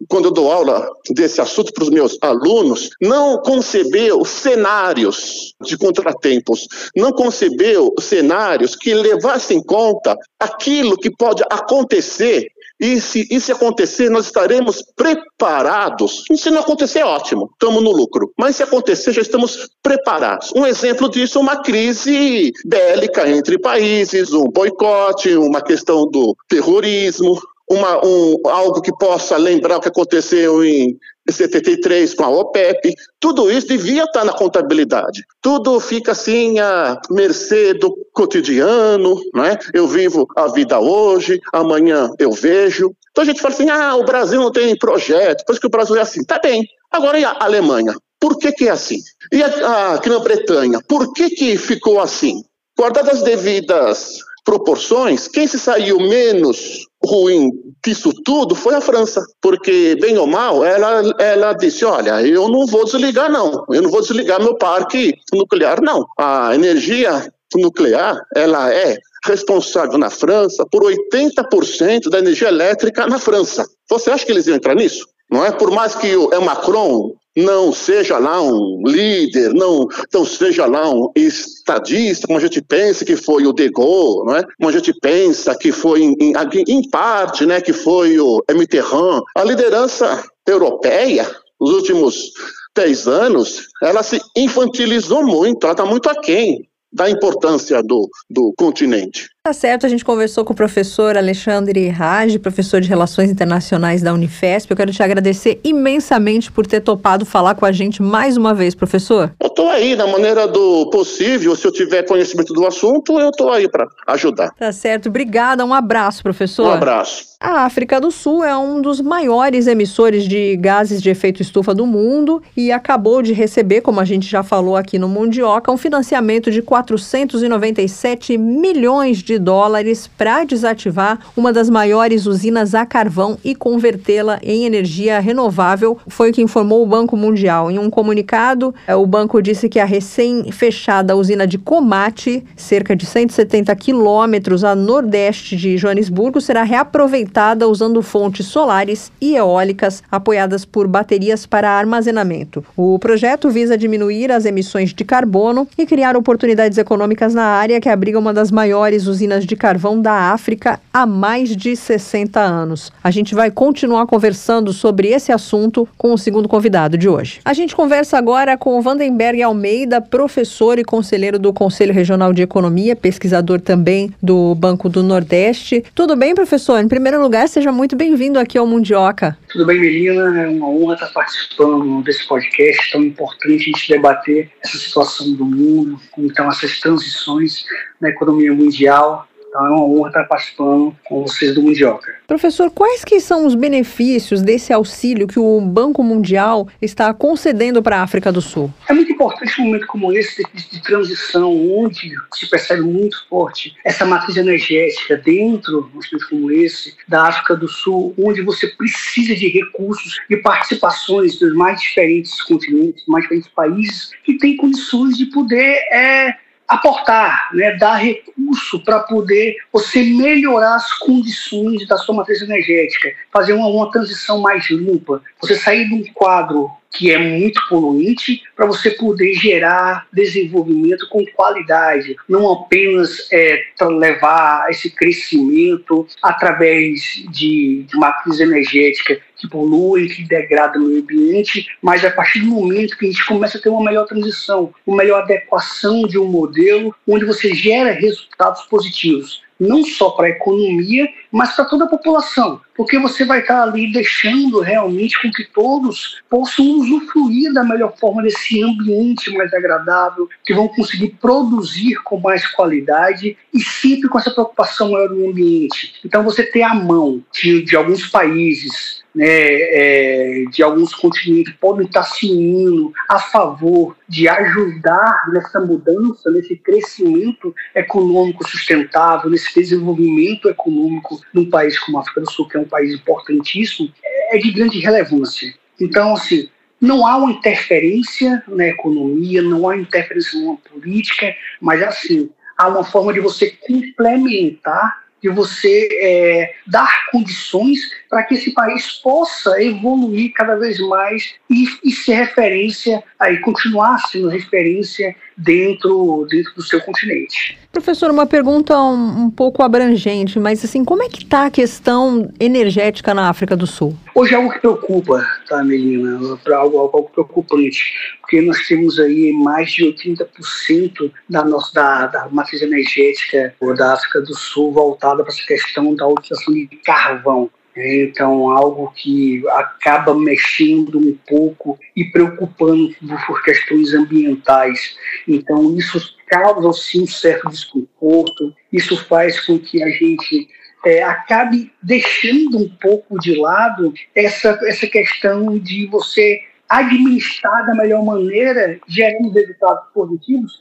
quando eu dou aula desse assunto para os meus alunos, não concebeu cenários de contratempos, não concebeu cenários que levassem em conta aquilo que pode acontecer e se isso acontecer, nós estaremos preparados. E se não acontecer, ótimo, estamos no lucro. Mas se acontecer, já estamos preparados. Um exemplo disso é uma crise bélica entre países, um boicote, uma questão do terrorismo, uma, um, algo que possa lembrar o que aconteceu em 73 com a OPEP, tudo isso devia estar na contabilidade. Tudo fica assim à mercê do cotidiano, né? Eu vivo a vida hoje, amanhã eu vejo. Então a gente fala assim: ah, o Brasil não tem projeto, por isso que o Brasil é assim. Tá bem. Agora e a Alemanha? Por que, que é assim? E a, a Grã-Bretanha? Por que, que ficou assim? Guardadas as devidas proporções, quem se saiu menos ruim disso tudo foi a França, porque, bem ou mal, ela, ela disse: Olha, eu não vou desligar, não, eu não vou desligar meu parque nuclear, não. A energia nuclear, ela é responsável na França por 80% da energia elétrica na França. Você acha que eles iam entrar nisso? Não é? Por mais que o Macron não seja lá um líder, não, não seja lá um estadista, como a gente pensa que foi o De Gaulle, não é? como a gente pensa que foi, em, em, em parte, né, que foi o Mitterrand. A liderança europeia, nos últimos dez anos, ela se infantilizou muito, ela está muito aquém da importância do, do continente. Tá certo, a gente conversou com o professor Alexandre Raj, professor de Relações Internacionais da Unifesp. Eu quero te agradecer imensamente por ter topado falar com a gente mais uma vez, professor. Eu estou aí, na maneira do possível, se eu tiver conhecimento do assunto, eu estou aí para ajudar. Tá certo, obrigada, um abraço, professor. Um abraço. A África do Sul é um dos maiores emissores de gases de efeito estufa do mundo e acabou de receber, como a gente já falou aqui no Mundioca, um financiamento de 497 milhões de dólares para desativar uma das maiores usinas a carvão e convertê-la em energia renovável, foi o que informou o Banco Mundial. Em um comunicado, é, o banco disse que a recém-fechada usina de Comate, cerca de 170 quilômetros a nordeste de Joanesburgo, será reaproveitada usando fontes solares e eólicas apoiadas por baterias para armazenamento. O projeto visa diminuir as emissões de carbono e criar oportunidades econômicas na área que abriga uma das maiores usinas usinas de carvão da África há mais de 60 anos. A gente vai continuar conversando sobre esse assunto com o segundo convidado de hoje. A gente conversa agora com o Vandenberg Almeida, professor e conselheiro do Conselho Regional de Economia, pesquisador também do Banco do Nordeste. Tudo bem, professor? Em primeiro lugar, seja muito bem-vindo aqui ao Mundioca. Tudo bem, Melina. É uma honra estar participando desse podcast tão importante a gente debater essa situação do mundo, como estão essas transições na economia mundial. Então é uma honra estar participando com vocês do Mundioca. Professor, quais que são os benefícios desse auxílio que o Banco Mundial está concedendo para a África do Sul? É muito importante um momento como esse de, de transição, onde se percebe muito forte essa matriz energética dentro de um momento como esse da África do Sul, onde você precisa de recursos e participações dos mais diferentes continentes, mais diferentes países que têm condições de poder é, aportar, né, dar recurso para poder você melhorar as condições da sua matriz energética, fazer uma, uma transição mais limpa, você sair de um quadro que é muito poluente para você poder gerar desenvolvimento com qualidade, não apenas é, levar esse crescimento através de, de matriz energética que poluem, que degradam o meio ambiente, mas a partir do momento que a gente começa a ter uma melhor transição, uma melhor adequação de um modelo onde você gera resultados positivos não só para a economia, mas para toda a população, porque você vai estar ali deixando realmente com que todos possam usufruir da melhor forma desse ambiente mais agradável, que vão conseguir produzir com mais qualidade e sempre com essa preocupação maior no ambiente. Então você ter a mão de, de alguns países né, é, de alguns continentes podem estar se unindo a favor de ajudar nessa mudança, nesse crescimento econômico sustentável, nesse desenvolvimento econômico num país como a África do Sul, que é um país importantíssimo, é de grande relevância. Então, assim, não há uma interferência na economia, não há interferência numa política, mas assim, há uma forma de você complementar de você é, dar condições para que esse país possa evoluir cada vez mais e, e ser referência, aí continuar sendo referência dentro, dentro do seu continente. Professor, uma pergunta um, um pouco abrangente, mas assim, como é que está a questão energética na África do Sul? Hoje é algo que preocupa, tá, Melina? Para algo, algo preocupante, porque nós temos aí mais de 80% da nossa da, da matriz energética da África do Sul voltada para essa questão da utilização de carvão. Então, algo que acaba mexendo um pouco e preocupando por questões ambientais. Então, isso causa sim um certo desconforto, isso faz com que a gente é, acabe deixando um pouco de lado essa, essa questão de você administrar da melhor maneira, gerando resultados positivos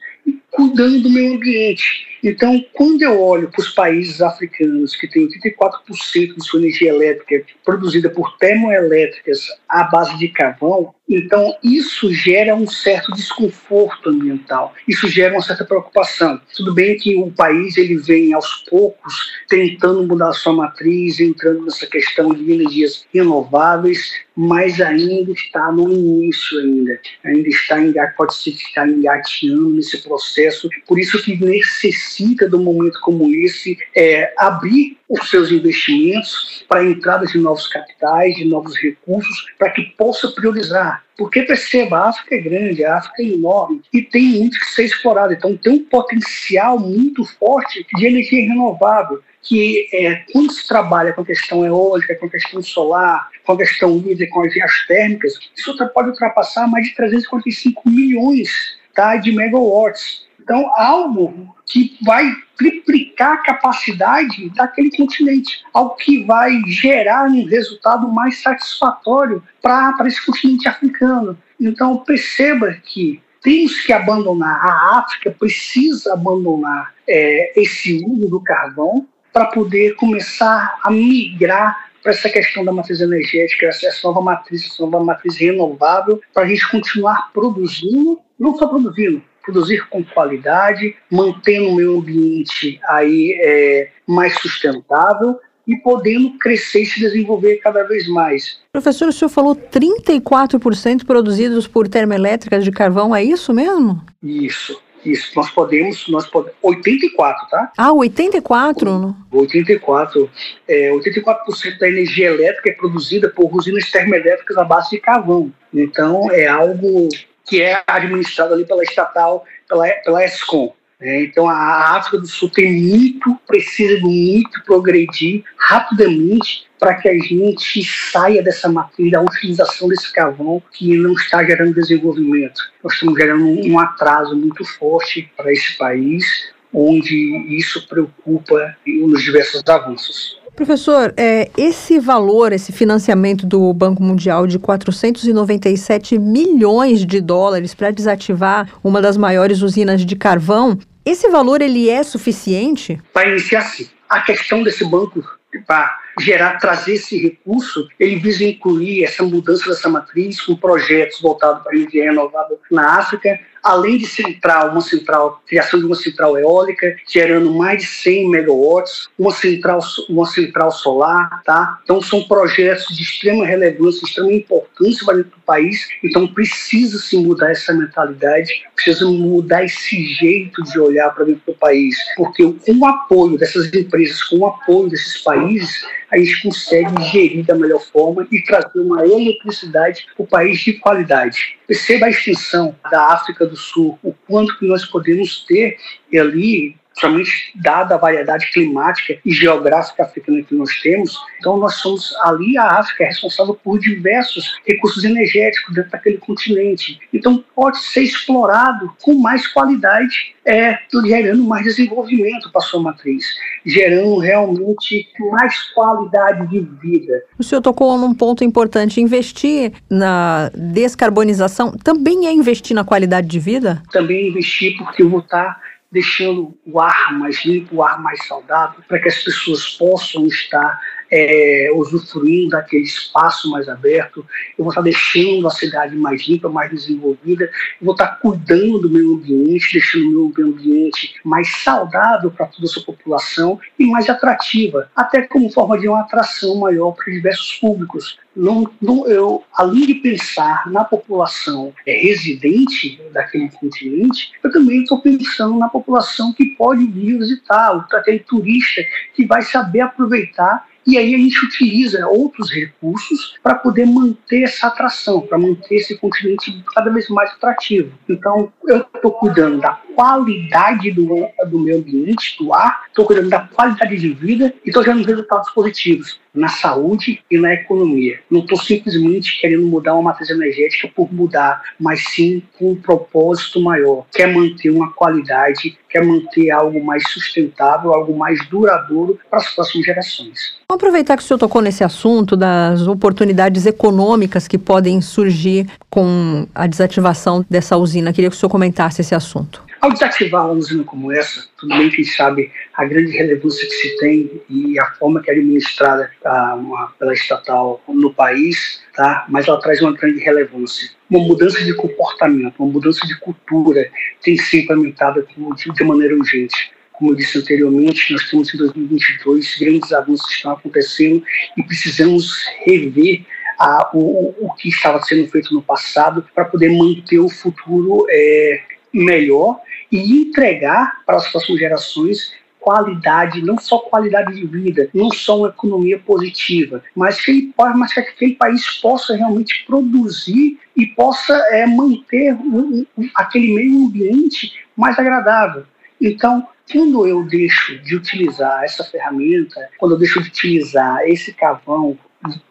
cuidando do meio ambiente. Então, quando eu olho para os países africanos que têm 84% de sua energia elétrica produzida por termoelétricas à base de carvão, então isso gera um certo desconforto ambiental, isso gera uma certa preocupação. Tudo bem que o país ele vem aos poucos tentando mudar sua matriz, entrando nessa questão de energias renováveis, mas ainda está no início ainda, ainda está em, pode ser que está engateando nesse processo, por isso que necessita de um momento como esse é, abrir os seus investimentos para a entrada de novos capitais, de novos recursos, para que possa priorizar. Porque perceba, a África é grande, a África é enorme e tem muito que ser explorado. Então tem um potencial muito forte de energia renovável que é, quando se trabalha com a questão eólica, com a questão solar, com a questão hídrica, com as vias térmicas, isso pode ultrapassar mais de 345 milhões tá, de megawatts. Então, algo que vai triplicar a capacidade daquele continente, algo que vai gerar um resultado mais satisfatório para esse continente africano. Então, perceba que temos que abandonar, a África precisa abandonar é, esse uso do carvão para poder começar a migrar para essa questão da matriz energética, essa nova matriz, essa nova matriz renovável, para a gente continuar produzindo, não só produzindo, produzir com qualidade, mantendo o meio ambiente aí é, mais sustentável e podendo crescer e se desenvolver cada vez mais. Professor, o senhor falou 34% produzidos por termoelétricas de carvão, é isso mesmo? Isso. Isso, nós podemos, nós podemos, 84, tá? Ah, 84? 84, é, 84% da energia elétrica é produzida por usinas termoelétricas à base de carvão. Então, é algo que é administrado ali pela estatal, pela, pela ESCOM. É, então a África do Sul tem muito, precisa de muito progredir rapidamente para que a gente saia dessa matriz da utilização desse carvão que não está gerando desenvolvimento. Nós estamos gerando um atraso muito forte para esse país, onde isso preocupa nos diversos avanços. Professor, é, esse valor, esse financiamento do Banco Mundial de 497 milhões de dólares para desativar uma das maiores usinas de carvão, esse valor ele é suficiente? Para iniciar, sim. A questão desse banco para gerar, trazer esse recurso, ele visa incluir essa mudança dessa matriz com projetos voltados para a energia renovável na África, além de central, uma central, criação de uma central eólica, gerando mais de 100 megawatts, uma central, uma central solar, tá? Então são projetos de extrema relevância, de extrema importância para dentro do país, então precisa se mudar essa mentalidade, precisa mudar esse jeito de olhar para dentro do país, porque com o apoio dessas empresas, com o apoio desses países, a gente consegue gerir da melhor forma e trazer uma eletricidade para o país de qualidade. Perceba a extensão da África do Sul, o quanto que nós podemos ter ali somente dada a variedade climática e geográfica africana que nós temos. Então, nós somos ali, a África é responsável por diversos recursos energéticos dentro daquele continente. Então, pode ser explorado com mais qualidade, é, gerando mais desenvolvimento para a sua matriz, gerando realmente mais qualidade de vida. O senhor tocou num ponto importante: investir na descarbonização também é investir na qualidade de vida? Também investir, porque eu vou estar deixando o ar mais limpo, o ar mais saudável, para que as pessoas possam estar é, usufruindo daquele espaço mais aberto, eu vou estar deixando a cidade mais limpa, mais desenvolvida, eu vou estar cuidando do meio ambiente, deixando o meio ambiente mais saudável para toda a sua população e mais atrativa, até como forma de uma atração maior para diversos públicos. Não, não, eu, além de pensar na população é, residente daquele continente, eu também estou pensando na população que pode vir visitar, aquele turista que vai saber aproveitar e aí a gente utiliza outros recursos para poder manter essa atração, para manter esse continente cada vez mais atrativo. Então, eu estou cuidando da qualidade do, do meio ambiente, do ar, estou cuidando da qualidade de vida e estou gerando resultados positivos na saúde e na economia. Não estou simplesmente querendo mudar uma matriz energética por mudar, mas sim com um propósito maior. Quer manter uma qualidade, quer manter algo mais sustentável, algo mais duradouro para as próximas gerações. Vamos aproveitar que o senhor tocou nesse assunto das oportunidades econômicas que podem surgir com a desativação dessa usina. Queria que o senhor comentasse esse assunto. Ao desativar uma usina como essa, tudo bem que sabe a grande relevância que se tem e a forma que é administrada tá, uma, pela estatal no país, tá? mas ela traz uma grande relevância. Uma mudança de comportamento, uma mudança de cultura tem que ser implementada de maneira urgente. Como eu disse anteriormente, nós temos em 2022 grandes avanços que estão acontecendo e precisamos rever a, o, o que estava sendo feito no passado para poder manter o futuro é, melhor e entregar para as próximas gerações qualidade, não só qualidade de vida, não só uma economia positiva, mas que, mas que aquele país possa realmente produzir e possa é, manter um, um, aquele meio ambiente mais agradável. Então, quando eu deixo de utilizar essa ferramenta, quando eu deixo de utilizar esse carvão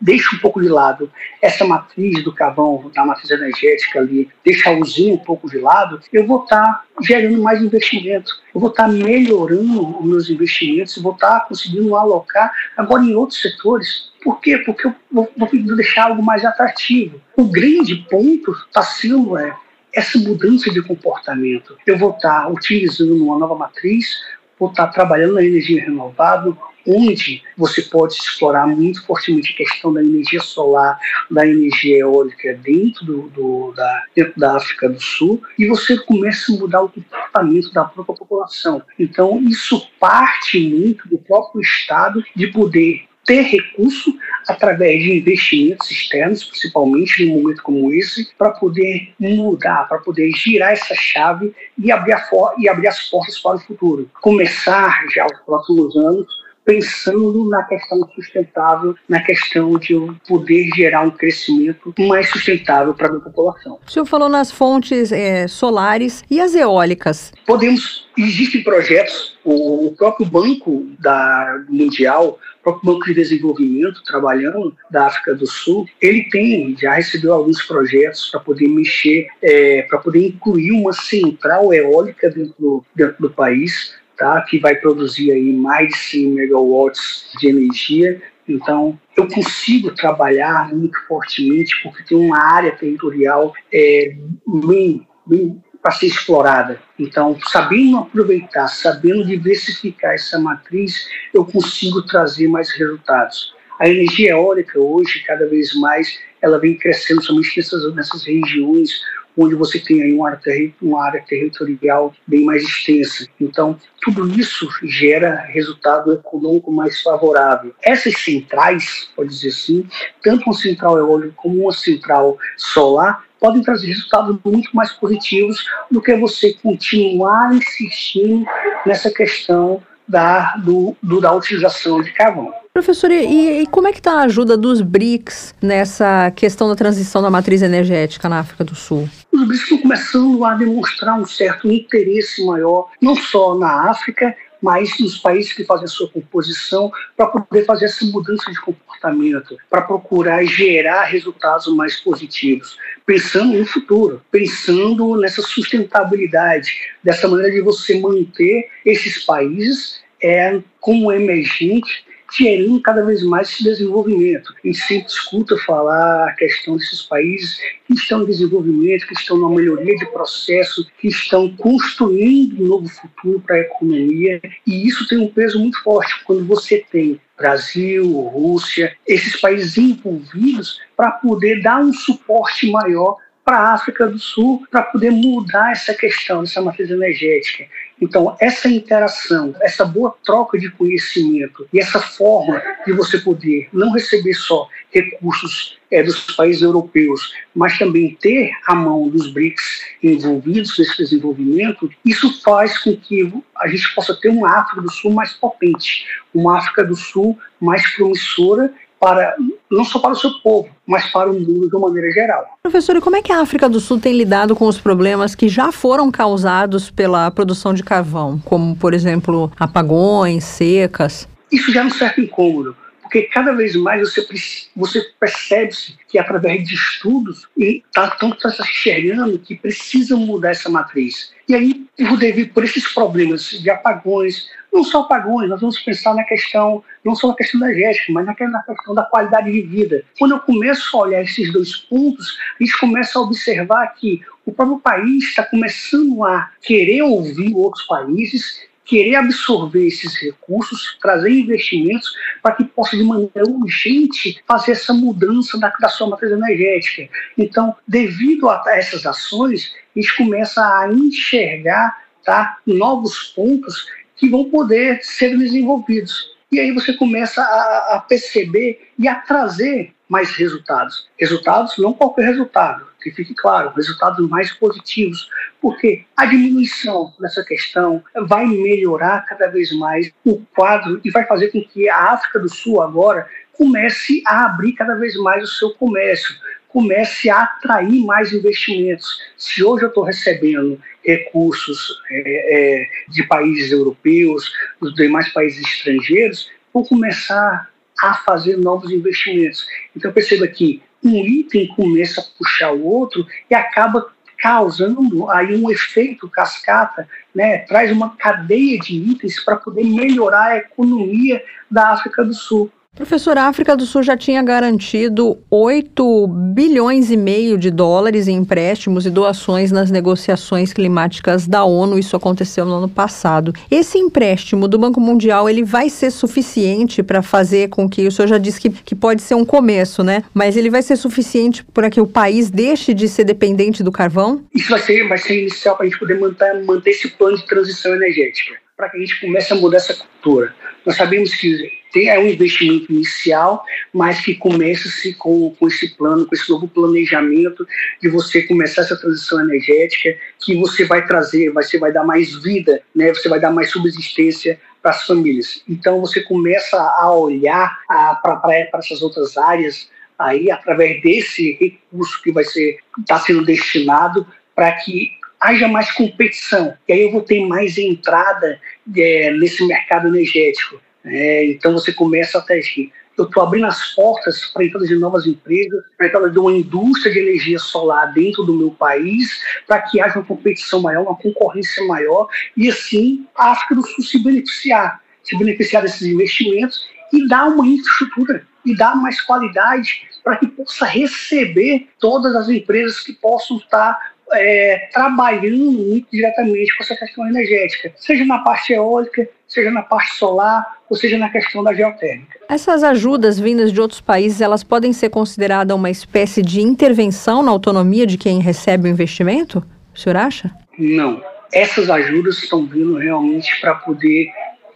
deixa um pouco de lado essa matriz do carvão, da matriz energética ali, deixa a usina um pouco de lado, eu vou estar tá gerando mais investimento, eu vou estar tá melhorando os meus investimentos, vou estar tá conseguindo alocar agora em outros setores. Por quê? Porque eu vou, vou deixar algo mais atrativo. O grande ponto está sendo é, essa mudança de comportamento. Eu vou estar tá utilizando uma nova matriz, vou estar tá trabalhando na energia renovável, onde você pode explorar muito fortemente a questão da energia solar, da energia eólica dentro, do, do, da, dentro da África do Sul, e você começa a mudar o comportamento da própria população. Então, isso parte muito do próprio Estado de poder ter recurso através de investimentos externos, principalmente num momento como esse, para poder mudar, para poder girar essa chave e abrir, e abrir as portas para o futuro. Começar já nos próximos anos pensando na questão sustentável, na questão de poder gerar um crescimento mais sustentável para a população. O senhor falou nas fontes é, solares e as eólicas. Podemos, existem projetos, o, o próprio Banco da Mundial, o próprio Banco de Desenvolvimento, trabalhando da África do Sul, ele tem, já recebeu alguns projetos para poder mexer, é, para poder incluir uma central eólica dentro do, dentro do país, tá? que vai produzir aí mais de 100 megawatts de energia. Então, eu consigo trabalhar muito fortemente porque tem uma área territorial é, bem, bem para ser explorada. Então, sabendo aproveitar, sabendo diversificar essa matriz, eu consigo trazer mais resultados. A energia eólica hoje, cada vez mais, ela vem crescendo somente nessas, nessas regiões onde você tem aí uma área, uma área territorial bem mais extensa. Então, tudo isso gera resultado econômico mais favorável. Essas centrais, pode dizer assim, tanto uma central eólica como uma central solar, podem trazer resultados muito mais positivos do que você continuar insistindo nessa questão da, do, do da utilização de carvão. Professor, e, e, como é que está a ajuda dos BRICS nessa questão da transição da matriz energética na África do Sul? Os BRICS estão começando a demonstrar um certo interesse maior, não só na África, mas nos países que fazem a sua composição, para poder fazer essa mudança de comportamento, para procurar gerar resultados mais positivos, pensando no futuro, pensando nessa sustentabilidade, dessa maneira de você manter esses países é, como emergentes gerando cada vez mais esse desenvolvimento. A gente sempre escuta falar a questão desses países que estão em desenvolvimento, que estão numa melhoria de processo, que estão construindo um novo futuro para a economia, e isso tem um peso muito forte quando você tem Brasil, Rússia, esses países envolvidos para poder dar um suporte maior para a África do Sul para poder mudar essa questão dessa matriz energética. Então, essa interação, essa boa troca de conhecimento e essa forma de você poder não receber só recursos é, dos países europeus, mas também ter a mão dos BRICS envolvidos nesse desenvolvimento, isso faz com que a gente possa ter uma África do Sul mais potente, uma África do Sul mais promissora para não só para o seu povo, mas para o mundo de uma maneira geral. Professor, e como é que a África do Sul tem lidado com os problemas que já foram causados pela produção de carvão, como, por exemplo, apagões, secas? Isso já é um certo incômodo, porque cada vez mais você, você percebe-se que através de estudos e tá, tão tá enxergando que precisa mudar essa matriz. E aí, devido por esses problemas de apagões, não só apagões, nós vamos pensar na questão, não só na questão energética, mas na questão da qualidade de vida. Quando eu começo a olhar esses dois pontos, a gente começa a observar que o próprio país está começando a querer ouvir outros países querer absorver esses recursos, trazer investimentos para que possa, de maneira urgente, fazer essa mudança da, da sua matriz energética. Então, devido a essas ações, a gente começa a enxergar tá, novos pontos que vão poder ser desenvolvidos. E aí você começa a, a perceber e a trazer mais resultados. Resultados, não qualquer resultado, que fique claro, resultados mais positivos, porque a diminuição dessa questão vai melhorar cada vez mais o quadro e vai fazer com que a África do Sul agora comece a abrir cada vez mais o seu comércio, comece a atrair mais investimentos. Se hoje eu estou recebendo recursos é, é, de países europeus, dos demais países estrangeiros, vou começar a fazer novos investimentos. Então perceba que um item começa a puxar o outro e acaba causando aí um efeito cascata, né, traz uma cadeia de itens para poder melhorar a economia da África do Sul. Professor, a África do Sul já tinha garantido 8 bilhões e meio de dólares em empréstimos e doações nas negociações climáticas da ONU. Isso aconteceu no ano passado. Esse empréstimo do Banco Mundial, ele vai ser suficiente para fazer com que, o senhor já disse que, que pode ser um começo, né? Mas ele vai ser suficiente para que o país deixe de ser dependente do carvão? Isso vai ser, vai ser inicial para a gente poder manter, manter esse plano de transição energética, para que a gente comece a mudar essa cultura. Nós sabemos que é um investimento inicial, mas que começa-se com, com esse plano, com esse novo planejamento de você começar essa transição energética, que você vai trazer, você vai dar mais vida, né? você vai dar mais subsistência para as famílias. Então você começa a olhar para essas outras áreas aí através desse recurso que vai ser está sendo destinado para que haja mais competição. E aí eu vou ter mais entrada é, nesse mercado energético. É, então você começa a testar. Eu estou abrindo as portas para a entrada de novas empresas, para a entrada de uma indústria de energia solar dentro do meu país, para que haja uma competição maior, uma concorrência maior, e assim a África do Sul se beneficiar, se beneficiar desses investimentos e dar uma infraestrutura e dar mais qualidade para que possa receber todas as empresas que possam estar é, trabalhando muito diretamente com essa questão energética, seja na parte eólica, seja na parte solar, ou seja na questão da geotérmica. Essas ajudas vindas de outros países, elas podem ser consideradas uma espécie de intervenção na autonomia de quem recebe o investimento? O senhor acha? Não. Essas ajudas estão vindo realmente para poder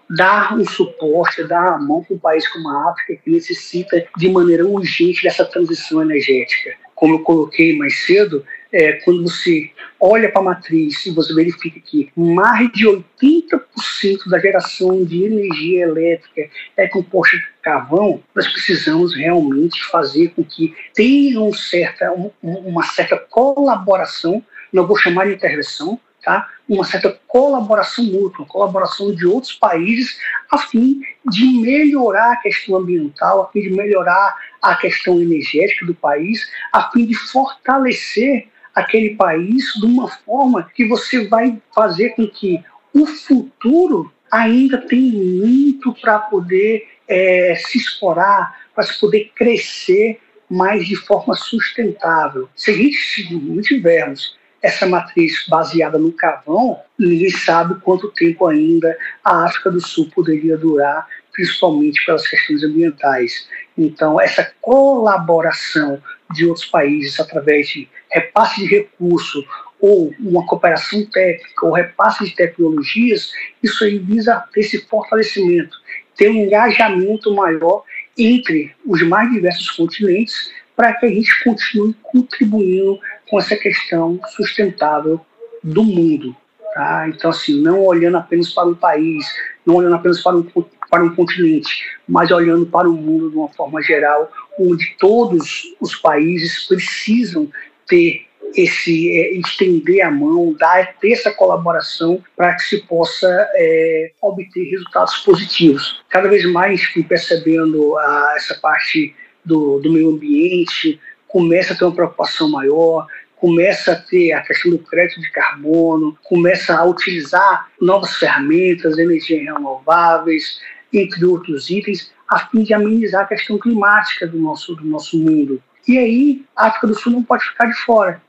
dar um suporte, dar a mão para um país como a África que necessita de maneira urgente dessa transição energética. Como eu coloquei mais cedo, é, quando você olha para a matriz e você verifica que mais de 80% da geração de energia elétrica é composta de carvão, nós precisamos realmente fazer com que tenha um certa, um, uma certa colaboração, não vou chamar de intervenção, tá? uma certa colaboração mútua, colaboração de outros países, a fim de melhorar a questão ambiental, a fim de melhorar a questão energética do país, a fim de fortalecer aquele país de uma forma que você vai fazer com que o futuro ainda tem muito para poder é, se explorar, para se poder crescer mais de forma sustentável. Se a gente não tivermos essa matriz baseada no carvão, ninguém sabe quanto tempo ainda a África do Sul poderia durar, principalmente pelas questões ambientais. Então, essa colaboração de outros países através de repasse de recurso ou uma cooperação técnica ou repasse de tecnologias, isso aí visa esse fortalecimento, ter um engajamento maior entre os mais diversos continentes para que a gente continue contribuindo com essa questão sustentável do mundo. Tá? Então, assim, não olhando apenas para um país, não olhando apenas para um, para um continente, mas olhando para o mundo de uma forma geral, onde todos os países precisam ter esse é, estender a mão, dar ter essa colaboração para que se possa é, obter resultados positivos. Cada vez mais fui percebendo a, essa parte do, do meio ambiente, começa a ter uma preocupação maior, começa a ter a questão do crédito de carbono, começa a utilizar novas ferramentas, energias renováveis, entre outros itens, a fim de amenizar a questão climática do nosso, do nosso mundo. E aí, a África do Sul não pode ficar de fora.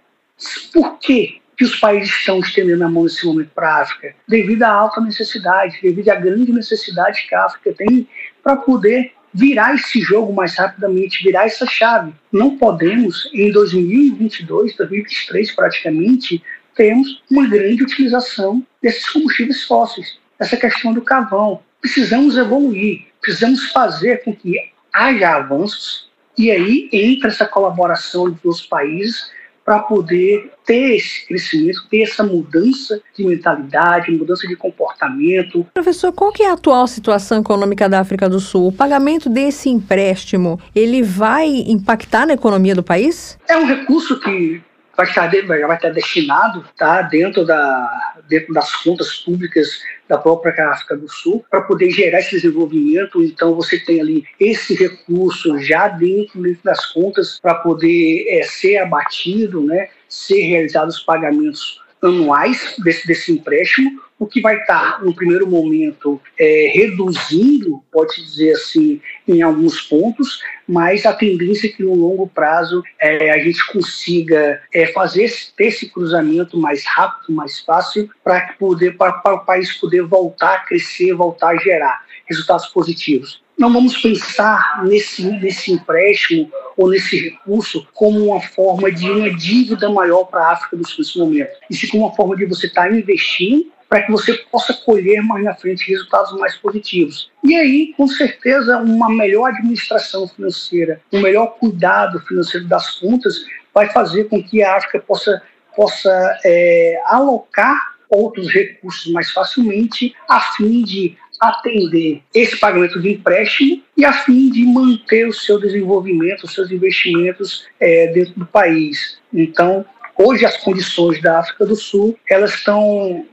Por quê? que os países estão estendendo a mão nesse momento para a África? Devido à alta necessidade, devido à grande necessidade que a África tem para poder virar esse jogo mais rapidamente, virar essa chave. Não podemos, em 2022, 2023 praticamente, termos uma grande utilização desses combustíveis fósseis, essa questão do carvão. Precisamos evoluir, precisamos fazer com que haja avanços, e aí entra essa colaboração dos países para poder ter esse crescimento, ter essa mudança de mentalidade, mudança de comportamento. Professor, qual que é a atual situação econômica da África do Sul? O pagamento desse empréstimo, ele vai impactar na economia do país? É um recurso que vai estar, vai estar destinado tá, dentro, da, dentro das contas públicas da própria África do Sul para poder gerar esse desenvolvimento. Então, você tem ali esse recurso já dentro, dentro das contas para poder é, ser abatido, né, ser realizados os pagamentos anuais desse, desse empréstimo, o que vai estar, no primeiro momento, é, reduzindo, pode dizer assim, em alguns pontos, mas a tendência é que no longo prazo é, a gente consiga é, fazer esse, ter esse cruzamento mais rápido, mais fácil, para poder para, para o país poder voltar a crescer, voltar a gerar resultados positivos. Não vamos pensar nesse, nesse empréstimo ou nesse recurso como uma forma de uma dívida maior para a África do Sul nesse momento, e sim como uma forma de você estar tá investindo para que você possa colher mais na frente resultados mais positivos. E aí, com certeza, uma melhor administração financeira, um melhor cuidado financeiro das contas vai fazer com que a África possa, possa é, alocar outros recursos mais facilmente a fim de atender esse pagamento de empréstimo e a fim de manter o seu desenvolvimento, os seus investimentos é, dentro do país. Então, hoje as condições da África do Sul elas estão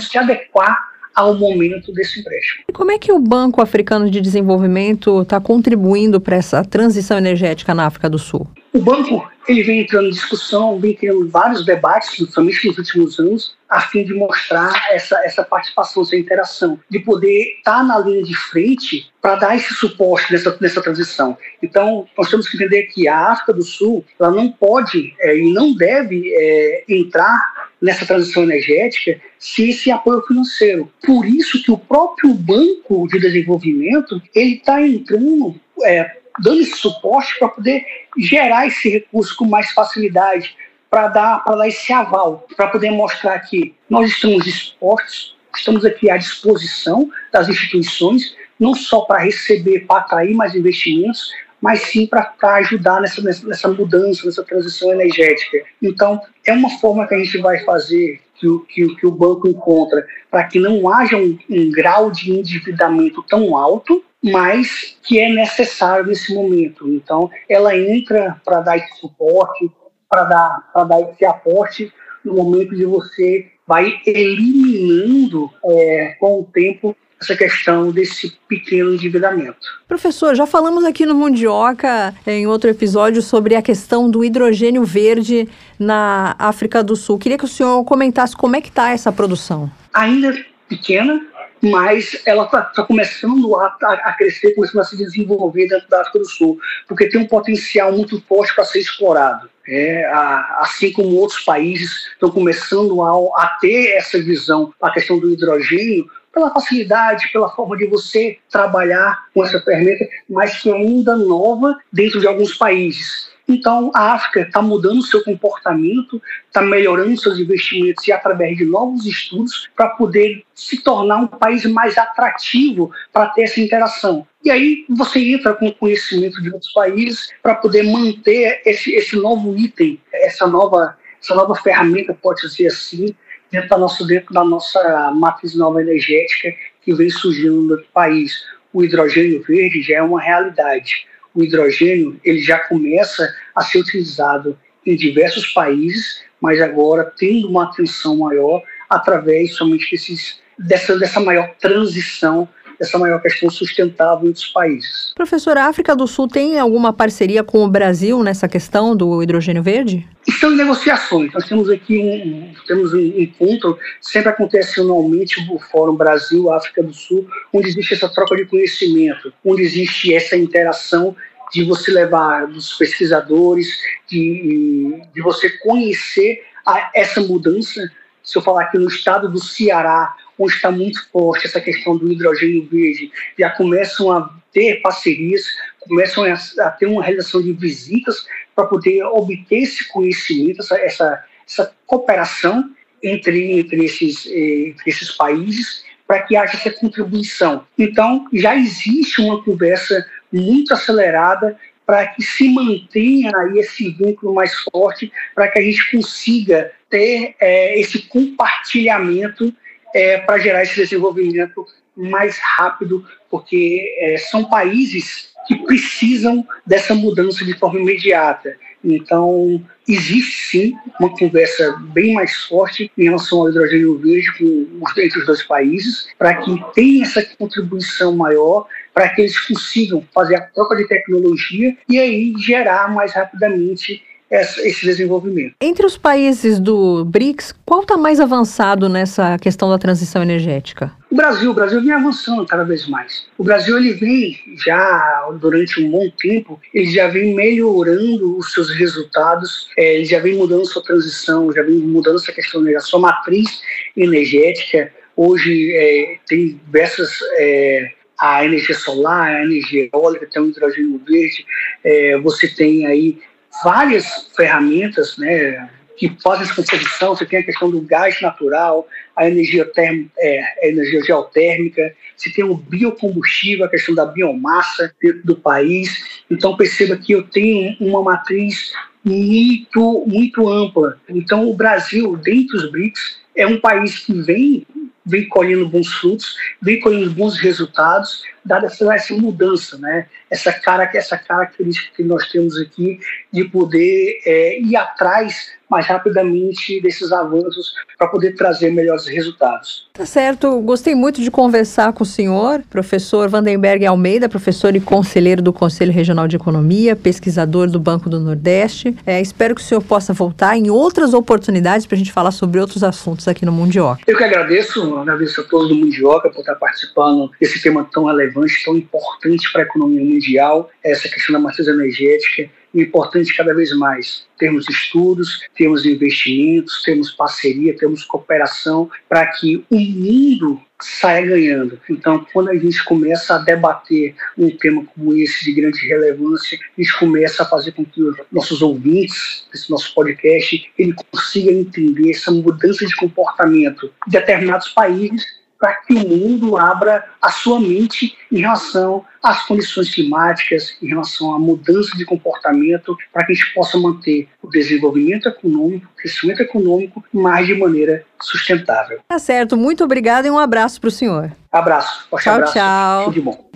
se adequar ao momento desse empréstimo. E como é que o Banco Africano de Desenvolvimento está contribuindo para essa transição energética na África do Sul? O banco ele vem entrando em discussão, vem criando vários debates, principalmente nos últimos anos, a fim de mostrar essa, essa participação, essa interação, de poder estar tá na linha de frente para dar esse suporte nessa, nessa transição. Então, nós temos que entender que a África do Sul ela não pode é, e não deve é, entrar nessa transição energética sem esse apoio financeiro. Por isso que o próprio Banco de Desenvolvimento ele está entrando, é, dando esse suporte para poder gerar esse recurso com mais facilidade, para dar, dar esse aval, para poder mostrar que nós estamos dispostos, estamos aqui à disposição das instituições, não só para receber, para atrair mais investimentos, mas sim para ajudar nessa, nessa mudança, nessa transição energética. Então, é uma forma que a gente vai fazer, que o, que, que o banco encontra, para que não haja um, um grau de endividamento tão alto, mas que é necessário nesse momento. Então, ela entra para dar esse suporte, para dar, dar esse aporte no momento de você vai eliminando é, com o tempo essa questão desse pequeno endividamento. Professor, já falamos aqui no Mundioca, em outro episódio, sobre a questão do hidrogênio verde na África do Sul. Queria que o senhor comentasse como é que está essa produção. Ainda pequena, mas ela está tá começando a, a, crescer, começando a se desenvolver dentro da África do Sul, porque tem um potencial muito forte para ser explorado. É, a, assim como outros países estão começando a, a ter essa visão, a questão do hidrogênio, pela facilidade, pela forma de você trabalhar com essa ferramenta, mas que é ainda nova dentro de alguns países. Então, a África está mudando seu comportamento, está melhorando seus investimentos e através de novos estudos para poder se tornar um país mais atrativo para ter essa interação. E aí você entra com conhecimento de outros países para poder manter esse, esse novo item, essa nova, essa nova ferramenta, pode dizer assim, dentro da nossa, dentro da nossa matriz nova energética que vem surgindo no país. O hidrogênio verde já é uma realidade. O hidrogênio ele já começa a ser utilizado em diversos países, mas agora tendo uma atenção maior através somente desses, dessa, dessa maior transição essa maior questão sustentável dos países. Professor, a África do Sul tem alguma parceria com o Brasil nessa questão do hidrogênio verde? Estão em negociações. Nós temos aqui um, temos um encontro, sempre acontece anualmente o Fórum Brasil-África do Sul, onde existe essa troca de conhecimento, onde existe essa interação de você levar dos pesquisadores, de, de você conhecer a, essa mudança. Se eu falar aqui no estado do Ceará, está muito forte essa questão do hidrogênio verde, já começam a ter parcerias, começam a, ter uma realização de visitas para poder obter esse conhecimento, essa, essa, essa cooperação entre, entre, esses, eh, entre esses países, para que haja essa contribuição. Então, já existe uma conversa muito acelerada para que se mantenha aí esse vínculo mais forte, para que a gente consiga ter é, esse compartilhamento é, para gerar esse desenvolvimento mais rápido, porque é, são países que precisam dessa mudança de forma imediata. Então, existe sim uma conversa bem mais forte em relação ao hidrogênio verde com os, entre os dois países, para que tenha essa contribuição maior, para que eles consigam fazer a troca de tecnologia e aí gerar mais rapidamente esse desenvolvimento. Entre os países do BRICS, qual está mais avançado nessa questão da transição energética? O Brasil, o Brasil vem avançando cada vez mais. O Brasil ele vem já durante um bom tempo, ele já vem melhorando os seus resultados, é, ele já vem mudando sua transição, já vem mudando essa questão da sua matriz energética. Hoje é, tem diversas é, a energia solar, a energia eólica, tem o hidrogênio verde, é, você tem aí várias ferramentas né, que fazem essa composição. Você tem a questão do gás natural, a energia, term, é, a energia geotérmica, você tem o biocombustível, a questão da biomassa dentro do país. Então perceba que eu tenho uma matriz muito, muito ampla. Então o Brasil, dentro dos BRICS, é um país que vem vem colhendo bons frutos, vem colhendo bons resultados, dada essa, essa mudança, né? essa, cara, essa característica que nós temos aqui de poder é, ir atrás mais rapidamente desses avanços para poder trazer melhores resultados. Tá certo. Gostei muito de conversar com o senhor, professor Vandenberg Almeida, professor e conselheiro do Conselho Regional de Economia, pesquisador do Banco do Nordeste. É, espero que o senhor possa voltar em outras oportunidades para a gente falar sobre outros assuntos aqui no Mundioca. Eu que agradeço, agradeço a todos do Mundioca por estar participando desse tema tão relevante, tão importante para a economia mundial, essa questão da matriz energética importante cada vez mais termos estudos, termos investimentos, termos parceria, termos cooperação para que o mundo saia ganhando. Então, quando a gente começa a debater um tema como esse de grande relevância, a gente começa a fazer com que os nossos ouvintes desse nosso podcast ele consiga entender essa mudança de comportamento de determinados países para que o mundo abra a sua mente em relação às condições climáticas, em relação à mudança de comportamento, para que a gente possa manter o desenvolvimento econômico, o crescimento econômico, mais de maneira sustentável. Tá certo. Muito obrigada e um abraço para o senhor. Abraço. Forte tchau, abraço. tchau. Tudo de bom.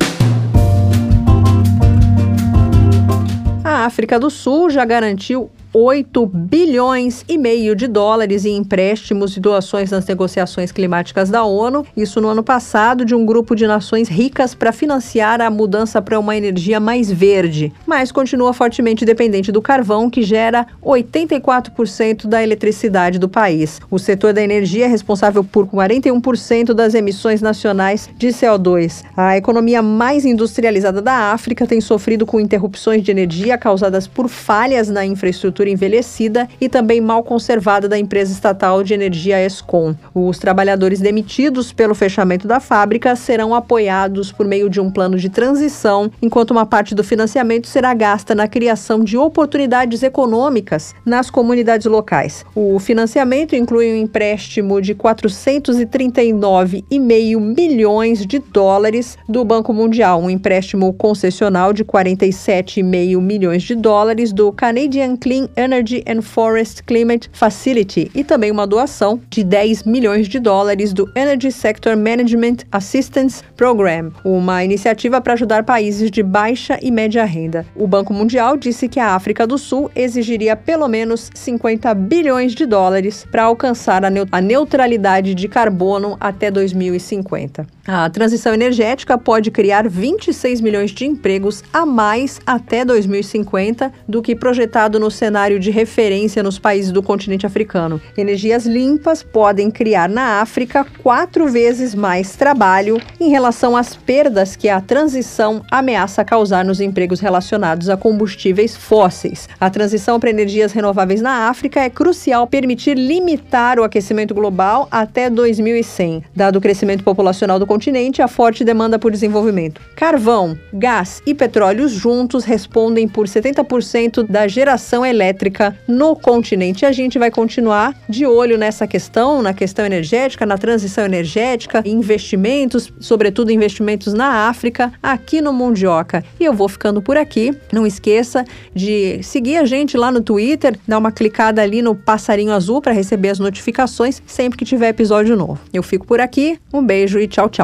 A África do Sul já garantiu 8 bilhões e meio de dólares em empréstimos e doações nas negociações climáticas da ONU, isso no ano passado, de um grupo de nações ricas para financiar a mudança para uma energia mais verde, mas continua fortemente dependente do carvão, que gera 84% da eletricidade do país. O setor da energia é responsável por 41% das emissões nacionais de CO2. A economia mais industrializada da África tem sofrido com interrupções de energia causadas por falhas na infraestrutura infraestrutura envelhecida e também mal conservada da empresa estatal de energia Escom. Os trabalhadores demitidos pelo fechamento da fábrica serão apoiados por meio de um plano de transição, enquanto uma parte do financiamento será gasta na criação de oportunidades econômicas nas comunidades locais. O financiamento inclui um empréstimo de 439,5 milhões de dólares do Banco Mundial, um empréstimo concessional de 47,5 milhões de dólares do Canadian Clean Energy and Forest Climate Facility e também uma doação de 10 milhões de dólares do Energy Sector Management Assistance Program, uma iniciativa para ajudar países de baixa e média renda. O Banco Mundial disse que a África do Sul exigiria pelo menos 50 bilhões de dólares para alcançar a neutralidade de carbono até 2050. A transição energética pode criar 26 milhões de empregos a mais até 2050 do que projetado no cenário de referência nos países do continente africano. Energias limpas podem criar na África quatro vezes mais trabalho em relação às perdas que a transição ameaça causar nos empregos relacionados a combustíveis fósseis. A transição para energias renováveis na África é crucial permitir limitar o aquecimento global até 2100, dado o crescimento populacional do continente a forte demanda por desenvolvimento. Carvão, gás e petróleo juntos respondem por 70% da geração elétrica no continente. A gente vai continuar de olho nessa questão, na questão energética, na transição energética, investimentos, sobretudo investimentos na África, aqui no Mundioca. E eu vou ficando por aqui. Não esqueça de seguir a gente lá no Twitter, dar uma clicada ali no passarinho azul para receber as notificações sempre que tiver episódio novo. Eu fico por aqui, um beijo e tchau, tchau.